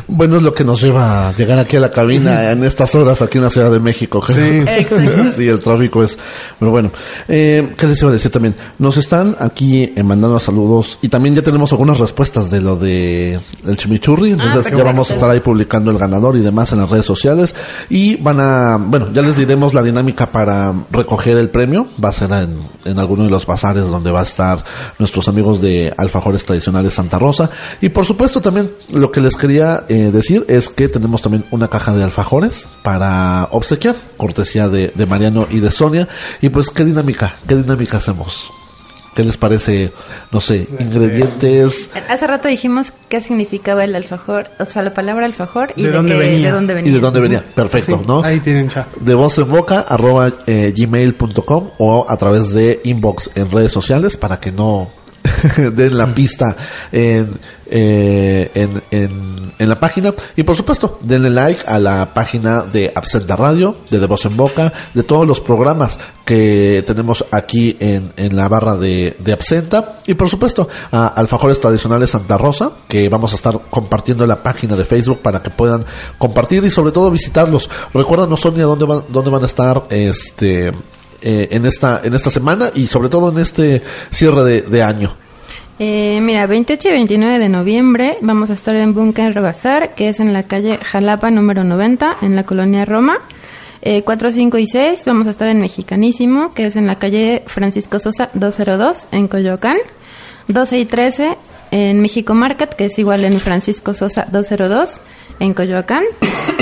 Bueno, es lo que nos lleva a llegar aquí a la cabina en estas horas aquí en la Ciudad de México. creo. Sí. <laughs> Exacto. Sí, el tráfico es... Pero bueno, eh, ¿qué les iba a decir también? Nos están aquí eh, mandando saludos y también ya tenemos algunas respuestas de lo de el chimichurri. Entonces ya perfecto. vamos a estar ahí publicando el ganador y demás en las redes sociales. Y van a... Bueno, ya les diremos la dinámica para recoger el premio. Va a ser en, en alguno de los bazares donde va a estar nuestros amigos de Alfajores Tradicionales Santa Rosa. Y por supuesto también lo que les quería eh, decir es que tenemos también una caja de alfajores para obsequiar, cortesía de, de Mariano y de Sonia. Y pues, ¿qué dinámica? ¿Qué dinámica hacemos? ¿Qué les parece? No sé, ingredientes. Hace rato dijimos qué significaba el alfajor, o sea, la palabra alfajor y ¿De de, dónde qué- venía? de dónde venía. ¿Y de dónde venía? Perfecto, sí, ¿no? ahí tienen ya. de voz en boca arroba eh, gmail.com o a través de inbox en redes sociales para que no <laughs> den la pista en, eh, en, en, la página. Y por supuesto denle like a la página de Absenta Radio de De Voz en Boca de todos los programas que tenemos aquí en, en la barra de, de Absenta. Y por supuesto a Alfajores Tradicionales Santa Rosa que vamos a estar compartiendo en la página de Facebook para que puedan compartir y sobre todo visitarlos. Recuérdanos Sonia dónde van, dónde van a estar este eh, en esta en esta semana y sobre todo en este cierre de año Eh, mira, 28 y 29 de noviembre vamos a estar en Bunker Bazar, que es en la calle Jalapa número 90, en la colonia Roma. Eh, 4, 5 y 6 vamos a estar en Mexicanísimo, que es en la calle Francisco Sosa 202, en Coyoacán. 12 y 13 en México Market, que es igual en Francisco Sosa 202, en Coyoacán.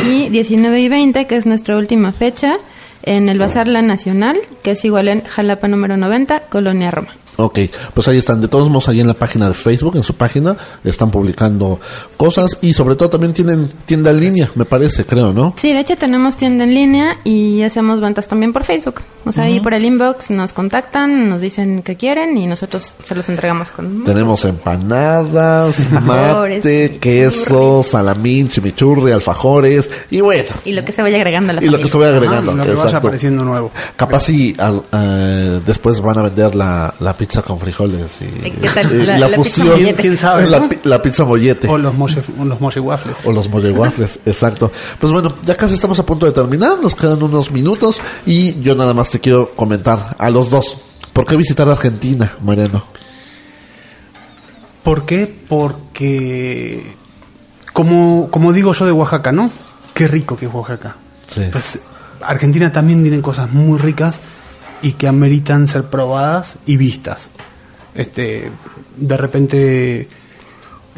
Y 19 y 20, que es nuestra última fecha, en el Bazar La Nacional, que es igual en Jalapa número 90, Colonia Roma. Ok, pues ahí están. De todos modos, ahí en la página de Facebook, en su página, están publicando cosas y sobre todo también tienen tienda en línea, me parece, creo, ¿no? Sí, de hecho tenemos tienda en línea y hacemos ventas también por Facebook. O sea, ahí por el inbox nos contactan, nos dicen que quieren y nosotros se los entregamos con... Tenemos empanadas, <laughs> mate, queso, salamín, chimichurri, alfajores y bueno. Y lo que se vaya agregando a la Y lo que se familia. vaya agregando. Ajá, lo que vaya apareciendo nuevo. Capaz si eh, después van a vender la, la pizza con frijoles y, ¿Qué tal? y La- la pizza fusión. ¿Quién sabe, La, no? pi- la pizza mollete. O los molle, o los molle waffles. O los molle waffles, <laughs> exacto. Pues bueno, ya casi estamos a punto de terminar, nos quedan unos minutos y yo nada más te quiero comentar a los dos. ¿Por qué visitar Argentina, Mariano? ¿Por qué? Porque, como, como digo yo de Oaxaca, ¿no? Qué rico que es Oaxaca. Sí. Pues Argentina también tiene cosas muy ricas y que ameritan ser probadas y vistas. Este, de repente,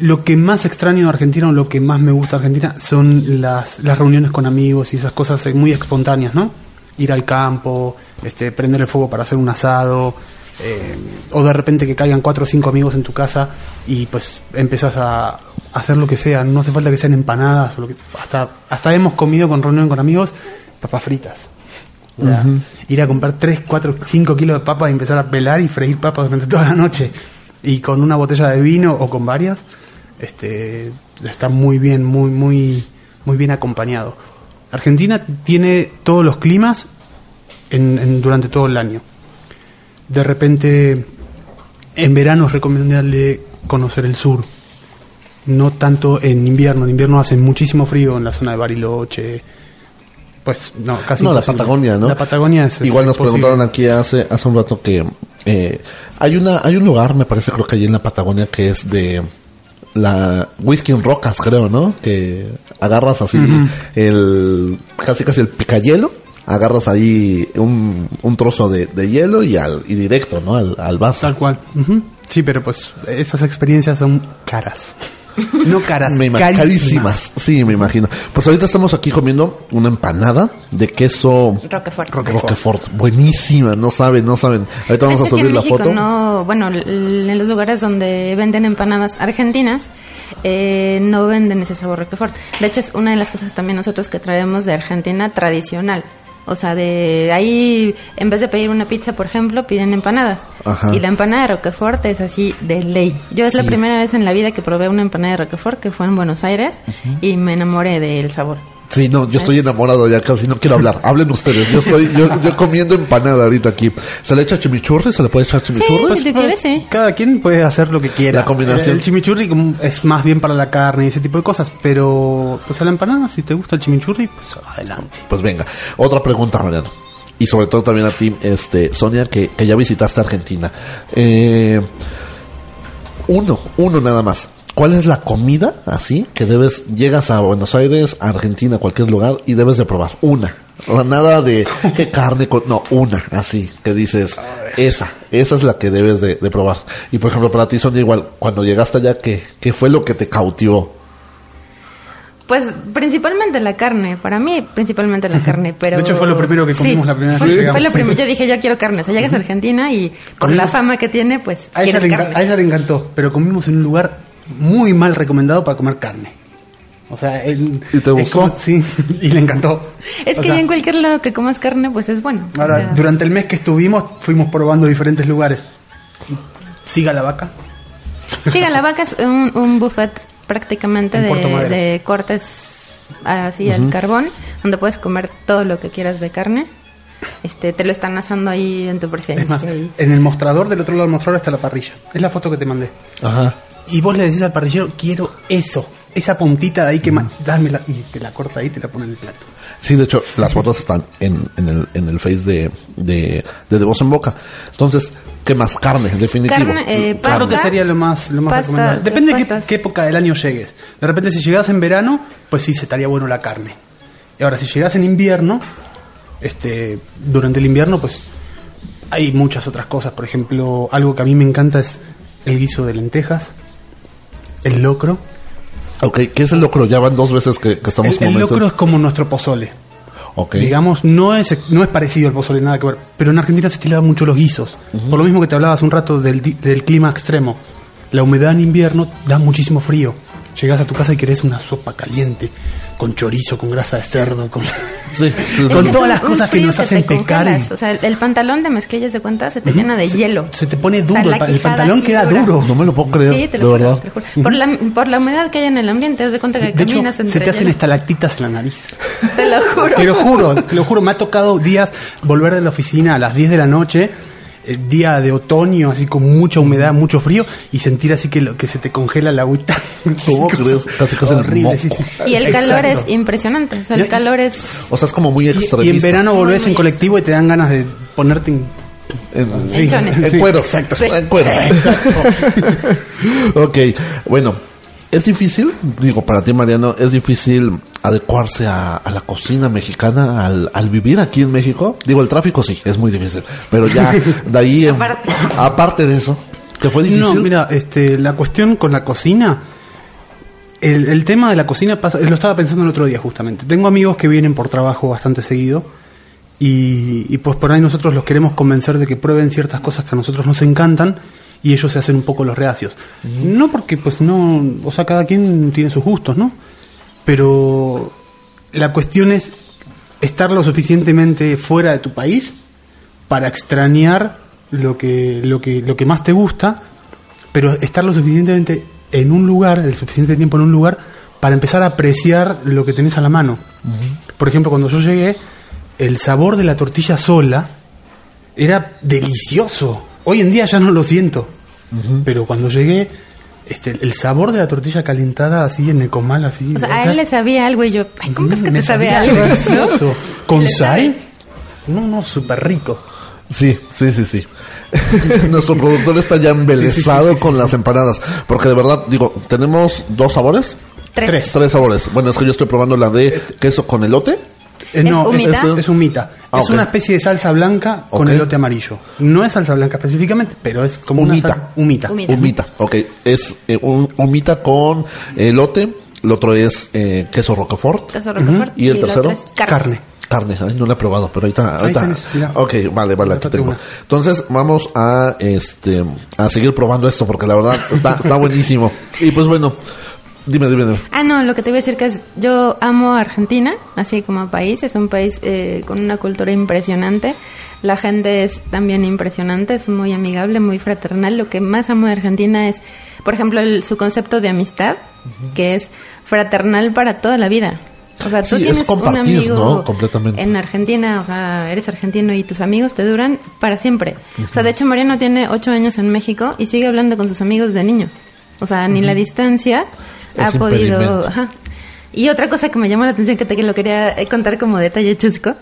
lo que más extraño de Argentina o lo que más me gusta de Argentina son las, las reuniones con amigos y esas cosas eh, muy espontáneas, ¿no? Ir al campo, este, prender el fuego para hacer un asado, eh, o de repente que caigan cuatro o cinco amigos en tu casa y pues empezás a, hacer lo que sea, no hace falta que sean empanadas, hasta, hasta hemos comido con reunión con amigos papas fritas. O sea, Ir a comprar 3, 4, 5 kilos de papas y empezar a pelar y freír papas durante toda la noche. Y con una botella de vino o con varias, este, está muy bien, muy, muy, muy bien acompañado. Argentina tiene todos los climas en, en- durante todo el año. De repente, en verano es recomendable conocer el sur. No tanto en invierno. En invierno hace muchísimo frío en la zona de Bariloche. Pues no, casi no, la. Patagonia, ¿no? La Patagonia es. es Igual nos imposible. preguntaron aquí hace hace un rato que eh, hay una hay un lugar, me parece, creo que allí en la Patagonia que es de la whisky en rocas, creo, ¿no? Que agarras así el casi casi el picayelo, agarras ahí un, un trozo de, de hielo y al y directo, ¿no? Al, al vaso. Tal cual. Ujú. Sí, pero pues esas experiencias son caras. <laughs> No caras, Me ima- carísimas. carísimas. Sí, me imagino. Pues ahorita estamos aquí comiendo una empanada de queso Roquefort. Roquefort. Buenísima, no saben, no saben. Ahorita vamos a que subir en la México foto. No, bueno, en los lugares donde venden empanadas argentinas eh, no venden ese sabor Roquefort. De hecho, es una de las cosas también nosotros que traemos de Argentina tradicional. O sea, de ahí, en vez de pedir una pizza, por ejemplo, piden empanadas. Ajá. Y la empanada de Roquefort es así de ley. Yo es la primera vez en la vida que probé una empanada de Roquefort, que fue en Buenos Aires, y me enamoré del sabor. Sí, no, yo estoy enamorado ya casi, no quiero hablar. Hablen ustedes. Yo estoy, yo, yo comiendo empanada ahorita aquí. ¿Se le echa chimichurri? ¿Se le puede echar chimichurri? Sí, si tú quieres, sí. Cada quien puede hacer lo que quiera. La combinación. El chimichurri como es más bien para la carne y ese tipo de cosas, pero pues a la empanada, si te gusta el chimichurri, pues adelante. Pues venga, otra pregunta, Mariano. Y sobre todo también a ti, este, Sonia, que, que ya visitaste Argentina. Eh, uno, uno nada más. ¿Cuál es la comida así que debes, llegas a Buenos Aires, a Argentina, cualquier lugar y debes de probar? Una. Nada de qué carne, con- no, una, así, que dices, esa, esa es la que debes de, de probar. Y por ejemplo, para ti, Sonia, igual, cuando llegaste allá, ¿qué, qué fue lo que te cautivó? Pues principalmente la carne, para mí principalmente la carne, <laughs> pero... De hecho, fue lo primero que comimos la primera vez fue, que fue llegamos. lo primero, yo dije yo quiero carne, o sea, llegas a Argentina y por Comimos- la fama que tiene, pues A ella, carne. a ella le encantó, pero comimos en un lugar muy mal recomendado para comer carne. O sea, el- ¿Y te gustó? como- sí, <laughs> y le encantó. Es O que sea, en cualquier lado que comas carne, pues es bueno. o Ahora, sea, durante el mes que estuvimos, fuimos probando diferentes lugares. Siga la vaca. Siga, la vaca es un, un buffet prácticamente de, de cortes así al carbón, donde puedes comer todo lo que quieras de carne. Este, te lo están asando ahí en tu presencia. Es más, en el mostrador, del otro lado del mostrador está la parrilla. Es la foto que te mandé. Ajá. Y vos le decís al parrillero, quiero eso, esa puntita de ahí que ma- dámela. Y te la corta ahí y te la pone en el plato. Sí, de hecho, las fotos están en, en, el, en el face de, de, de De Voz en Boca. Entonces, ¿qué más? Carne, definitivo. Carne, eh, pasta, creo que sería lo más, lo más pasta, recomendable. Depende de qué, qué época del año llegues. De repente, si llegas en verano, pues sí, se estaría bueno la carne. Y ahora, si llegas en invierno, este, durante el invierno, pues hay muchas otras cosas. Por ejemplo, algo que a mí me encanta es el guiso de lentejas, el locro. Ok, ¿qué es el locro? Ya van dos veces que, que estamos El, el locro es como nuestro pozole. Ok. Digamos, no es, no es parecido al pozole, nada que ver. Pero en Argentina se estilan mucho los guisos. Por lo mismo que te hablaba hace un rato del, del clima extremo. La humedad en invierno da muchísimo frío. Llegas a tu casa y querés una sopa caliente, con chorizo, con grasa de cerdo, con, <laughs> Sí, sí, sí. con Es todas las cosas que nos hacen pecar. O sea, el, el pantalón de mezclillas de cuenta se te llena de hielo. Se te pone O duro, sea, el pantalón queda dura. duro. No me lo puedo creer, Sí, te de lo juro, verdad. te lo juro. Por la, por la humedad que hay en el ambiente, haz de cuenta que De hecho, caminas entre se te hacen hielo. estalactitas en la nariz. Te lo juro. Te lo juro, te lo juro. Me ha tocado días volver de la oficina a las 10 de la noche, eh, día de otoño, así con mucha humedad, mucho frío, y sentir así que, lo, que se te congela la agüita. ¿Cómo crees? Casi, casi el Horrible, sí, sí. Y el calor es Exacto. impresionante. O sea, el calor es... O sea, es como muy extremista. y en verano volvés muy en colectivo y te dan ganas de ponerte en... En, Sí. cuero. exacto. En cuero. <laughs> ok, bueno. Es difícil, digo, para ti, Mariano, es difícil adecuarse a, a la cocina mexicana al, al vivir aquí en México. Digo, el tráfico sí, es muy difícil. Pero ya, <laughs> de ahí, en- Aparte. aparte de eso, ¿te fue difícil? No, mira, este, la cuestión con la cocina, el, el tema de la cocina pasa, lo estaba pensando el otro día justamente. Tengo amigos que vienen por trabajo bastante seguido y, y pues por ahí nosotros los queremos convencer de que prueben ciertas cosas que a nosotros nos encantan y ellos se hacen un poco los reacios. No porque pues no, o sea, cada quien tiene sus gustos, ¿no? Pero la cuestión es estar lo suficientemente fuera de tu país para extrañar lo que, lo que, lo que más te gusta, pero estar lo suficientemente en un lugar, el suficiente tiempo en un lugar, para empezar a apreciar lo que tenés a la mano. Por ejemplo, cuando yo llegué, el sabor de la tortilla sola era delicioso. Hoy en día ya no lo siento. Pero cuando llegué, este, el sabor de la tortilla calentada así en el comal, así. O sea, a él le sabía algo y yo, ay, ¿cómo es que me te sabe sabía algo? delicioso. ¿no? ¿Con sal? No, no, súper rico. Sí, sí, sí, sí. <laughs> Nuestro productor está ya embelesado Sí, sí, sí, sí, con sí, las empanadas. Porque de verdad, digo, tenemos dos sabores. Tres. Tres. Tres sabores. Bueno, es que yo estoy probando la de queso con elote. Eh, no, ¿Es humita? es, es humita. Ah, es una especie de salsa blanca con elote amarillo. No es salsa blanca específicamente, pero es como Humita. una salsa humita. Humita. Humita, ok. Es eh, un humita con elote. El otro es eh, queso roquefort. Queso Roquefort. ¿Y el tercero? es carne. Carne. Carne, ay, no la he probado, pero ahorita... ahorita tenés, mira. ok, vale, vale, aquí tengo. una. Entonces vamos a este a seguir probando esto porque la verdad está, está <laughs> buenísimo. Y pues bueno, dime, dime, dime. Ah, no, lo que te voy a decir que es, yo amo a Argentina, así como país, es un país eh, con una cultura impresionante, la gente es también impresionante, es muy amigable, muy fraternal, lo que más amo de Argentina es, por ejemplo, el- su concepto de amistad, que es fraternal para toda la vida. O sea, tú Sí, tienes un amigo ¿no? Completamente. en Argentina, o sea, eres argentino y tus amigos te duran para siempre. O sea, de hecho, Mariano tiene ocho años en México y sigue hablando con sus amigos de niño. O sea, ni la distancia ha Es podido... Ajá. Y otra cosa que me llamó la atención, que te que lo quería contar como detalle chusco,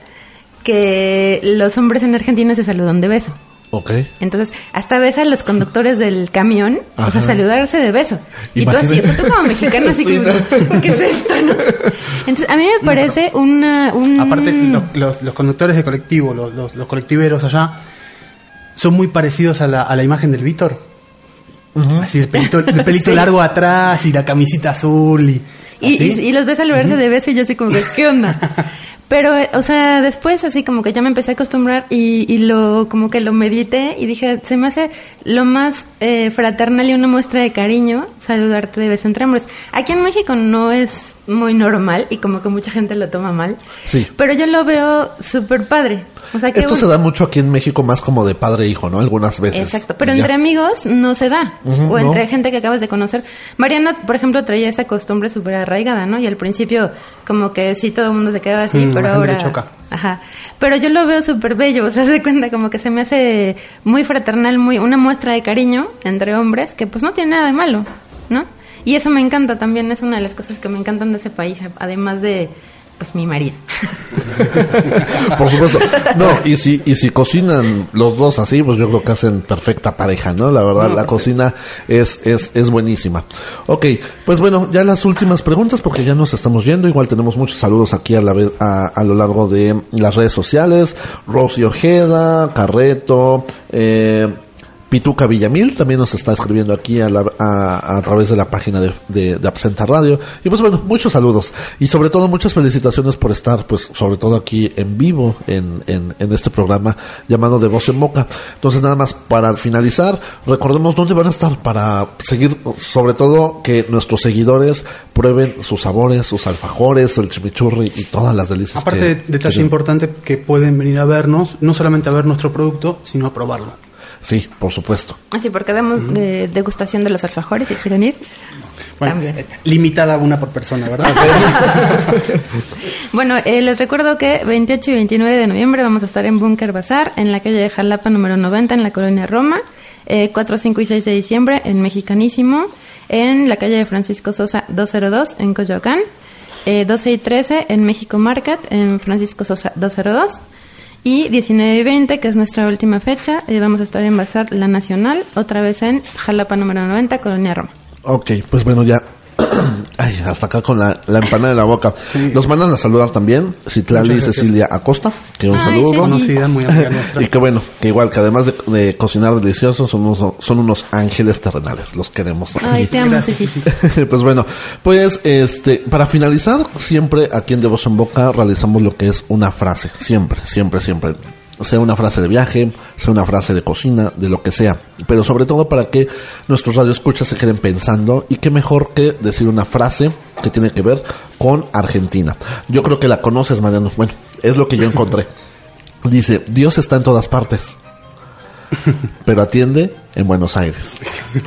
que los hombres en Argentina se saludan de beso. Ok. Entonces, hasta besan los conductores del camión, o sea, saludarse de beso. Y tú así, o sea, tú como mexicano así Sí, como, ¿no? <laughs> ¿qué es esto, no? Entonces, a mí me parece una... Un... Aparte, los, los- los conductores de colectivo, los, los- los colectiveros allá, son muy parecidos a la, a la imagen del Víctor. Así, el pelito, el pelito <laughs> largo atrás y la camisita azul. Y, Y, así. y, y los ves saludarse de beso y yo así como que, ¿qué onda? <laughs> Pero, o sea, después así como que ya me empecé a acostumbrar y, y lo, como que lo medité y dije, se me hace lo más eh, fraternal y una muestra de cariño saludarte de beso entre hombres. Aquí en México no es muy normal y como que mucha gente lo toma mal. Sí. Pero yo lo veo súper padre. O sea, que Esto un- se da mucho aquí en México más como de padre e hijo, ¿no? Algunas veces. Exacto, pero Ya. entre amigos no se da. O entre no. gente que acabas de conocer. Mariano, por ejemplo, traía esa costumbre súper arraigada, ¿no? Y al principio, como que sí, todo el mundo se quedaba así, Mm, pero la gente le ahora. choca. Ajá. Pero yo lo veo súper bello, o sea, <laughs> se cuenta como que se me hace muy fraternal, muy una muestra de cariño entre hombres, que pues no tiene nada de malo, ¿no? Y eso me encanta también, es una de las cosas que me encantan de ese país, además de, pues, mi marido. <laughs> Por supuesto. No, y si, y si cocinan los dos así, pues yo creo que hacen perfecta pareja, ¿no? La verdad, la cocina es, es, es buenísima. Ok, pues bueno, ya las últimas preguntas, porque ya nos estamos yendo. Igual tenemos muchos saludos aquí a la vez, a, a lo largo de las redes sociales. Rosy Ojeda, Carreto, eh, Pituca Villamil también nos está escribiendo aquí a, la- a- a través de la página de, de, de Absenta Radio. Y pues bueno, muchos saludos. Y sobre todo muchas felicitaciones por estar, pues sobre todo aquí en vivo en, en, en este programa llamado De Voz en Boca. Entonces nada más para finalizar, recordemos dónde van a estar para seguir, sobre todo que nuestros seguidores prueben sus sabores, sus alfajores, el chimichurri y todas las delicias. Aparte, que- detalle que- importante que pueden venir a vernos, no solamente a ver nuestro producto, sino a probarlo. Sí, por supuesto. Así, porque damos de degustación de los alfajores, si quieren ir. Bueno, También. eh, limitada una por persona, ¿verdad? <laughs> Bueno, eh, les recuerdo que 28 y 29 de noviembre vamos a estar en Bunker Bazar, en la calle de Jalapa número 90, en la colonia Roma. Eh, 4, 5 y 6 de diciembre en Mexicanísimo, en la calle de Francisco Sosa 202, en Coyoacán. Eh, 12 y 13 en México Market, en Francisco Sosa 202. Y 19 y 20, que es nuestra última fecha, eh, vamos a estar en Bazar La Nacional, otra vez en Jalapa número 90, colonia Roma. Ok, pues bueno, ya. <clears throat> Ay, hasta acá con la, la empanada de la boca. Nos mandan a saludar también Citlali y. Cecilia Acosta, que un Ay, saludo. Conocida, muy amiga <laughs> nuestra. Y que bueno, que igual que además de, de cocinar delicioso, son unos, son unos ángeles terrenales, los queremos. Ay, te amo, <laughs> pues bueno, pues este, para finalizar, siempre aquí en De Voz en Boca realizamos lo que es una frase, siempre, siempre, siempre. Sea una frase de viaje, sea una frase de cocina, de lo que sea. Pero sobre todo para que nuestros radioescuchas se queden pensando y qué mejor que decir una frase que tiene que ver con Argentina. Yo creo que la conoces, Mariano. Bueno, es lo que yo encontré. <laughs> Dice, Dios está en todas partes, <laughs> pero atiende en Buenos Aires. <laughs>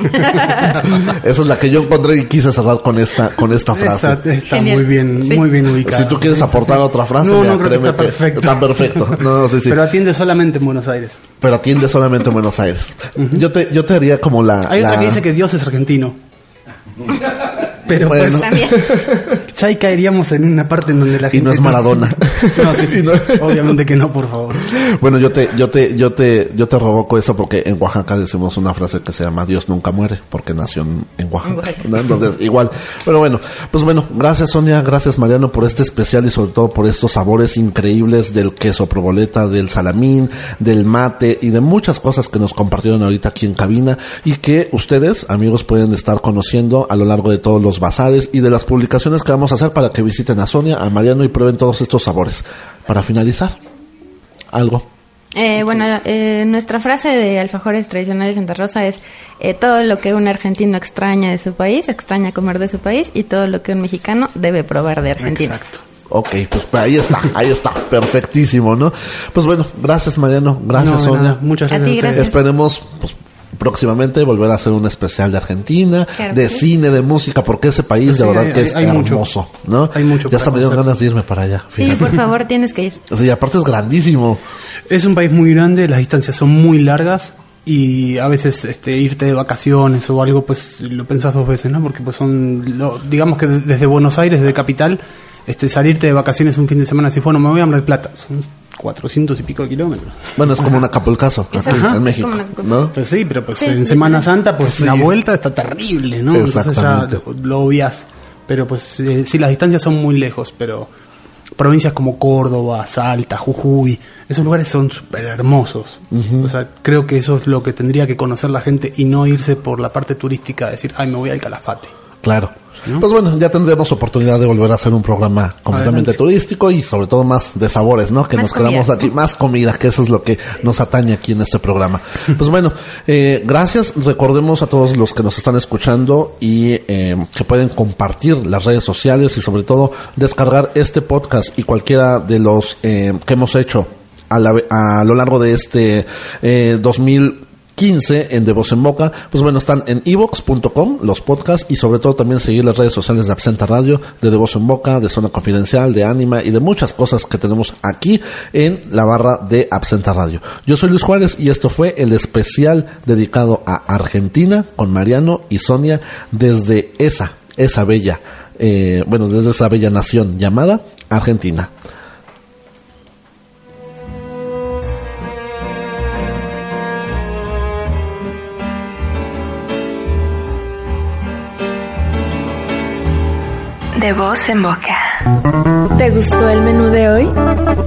Esa es la que yo encontré y quise cerrar con esta, con esta frase. Está, muy bien, Sí. muy bien ubicada. Si tú quieres Sí, aportar sí. otra frase, no, no creo que está perfecto. Está perfecto. No, sí, sí. Pero atiende solamente en Buenos Aires. Pero atiende solamente en Buenos Aires. Yo te, yo te haría como la. Hay otra la- que dice que Dios es argentino. <laughs> Pero Bueno. pues, También. <laughs> ya ahí caeríamos en una parte en donde la Y gente no es Maradona. no, sí, <laughs> sí, Y no- obviamente que no, por favor. Bueno, yo te, yo te, yo te, yo te revoco eso porque en Oaxaca decimos una frase que se llama Dios nunca muere, porque nació en. Oaxaca. ¿no? Entonces, igual. Pero bueno, pues bueno, gracias Sonia, gracias Mariano por este especial y sobre todo por estos sabores increíbles del queso proboleta, del salamín, del mate y de muchas cosas que nos compartieron ahorita aquí en cabina y que ustedes, amigos, pueden estar conociendo a lo largo de todos los bazares y de las publicaciones que vamos a hacer para que visiten a Sonia, a Mariano y prueben todos estos sabores. Para finalizar, algo. Eh, bueno, eh, nuestra frase de alfajores tradicionales de Santa Rosa es eh, todo lo que un argentino extraña de su país, extraña comer de su país y todo lo que un mexicano debe probar de Argentina. Exacto. Ok, pues ahí está, ahí está, <laughs> perfectísimo, ¿no? Pues bueno, gracias Mariano, gracias No, Sonia. Muchas gracias. ti, a ustedes. gracias. Esperemos pues, próximamente volver a hacer un especial de Argentina, Claro de sí. cine, de música, porque ese país Sí, de verdad hay- que hay- es hay mucho. hermoso, ¿no? Hay mucho Ya hasta me dieron ganas de irme para allá. Sí, por favor, tienes que ir. O sea, y aparte es grandísimo. Es un país muy grande, las distancias son muy largas y a veces este, irte de vacaciones o algo, pues lo pensás dos veces, ¿no? Porque pues son, lo- digamos que de- desde Buenos Aires, desde Capital, este, salirte de vacaciones un fin de semana, si bueno, me voy a Mar del Plata, son 400 y pico de kilómetros. Bueno, es como un aquí Exacto. en México. ¿no? Pues sí, pero pues Sí, en sí, Semana. Santa, pues Sí. la vuelta está terrible, ¿no? Entonces ya Exactamente. lo, lo obvias. Pero pues eh, sí, las distancias son muy lejos, pero provincias como Córdoba, Salta, Jujuy, esos lugares son súper hermosos. O sea, creo que eso es lo que tendría que conocer la gente y no irse por la parte turística, decir, ay, me voy al Calafate. Claro. Pues bueno, ya tendremos oportunidad de volver a hacer un programa completamente turístico y sobre todo más de sabores, ¿no? Que nos quedamos aquí, más comida, que eso es lo que nos atañe aquí en este programa. pues bueno, eh, gracias. Recordemos a todos los que nos están escuchando y eh, que pueden compartir las redes sociales y sobre todo descargar este podcast y cualquiera de los eh, que hemos hecho a, la, a lo largo de este eh, 2000 15 en De Voz en Boca. Pues bueno, están en evox.com, los podcasts, y sobre todo también seguir las redes sociales de Absenta Radio, de De Voz en Boca, de Zona Confidencial, de Ánima y de muchas cosas que tenemos aquí en la barra de Absenta Radio. Yo soy Luis Juárez y esto fue el especial dedicado a Argentina con Mariano y Sonia desde esa, esa bella, eh, bueno, desde esa bella nación llamada Argentina. De voz en boca. ¿Te gustó el menú de hoy?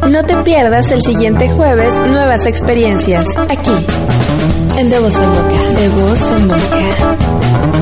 No te pierdas el siguiente jueves nuevas experiencias aquí En De Voz en Boca. De Voz en Boca.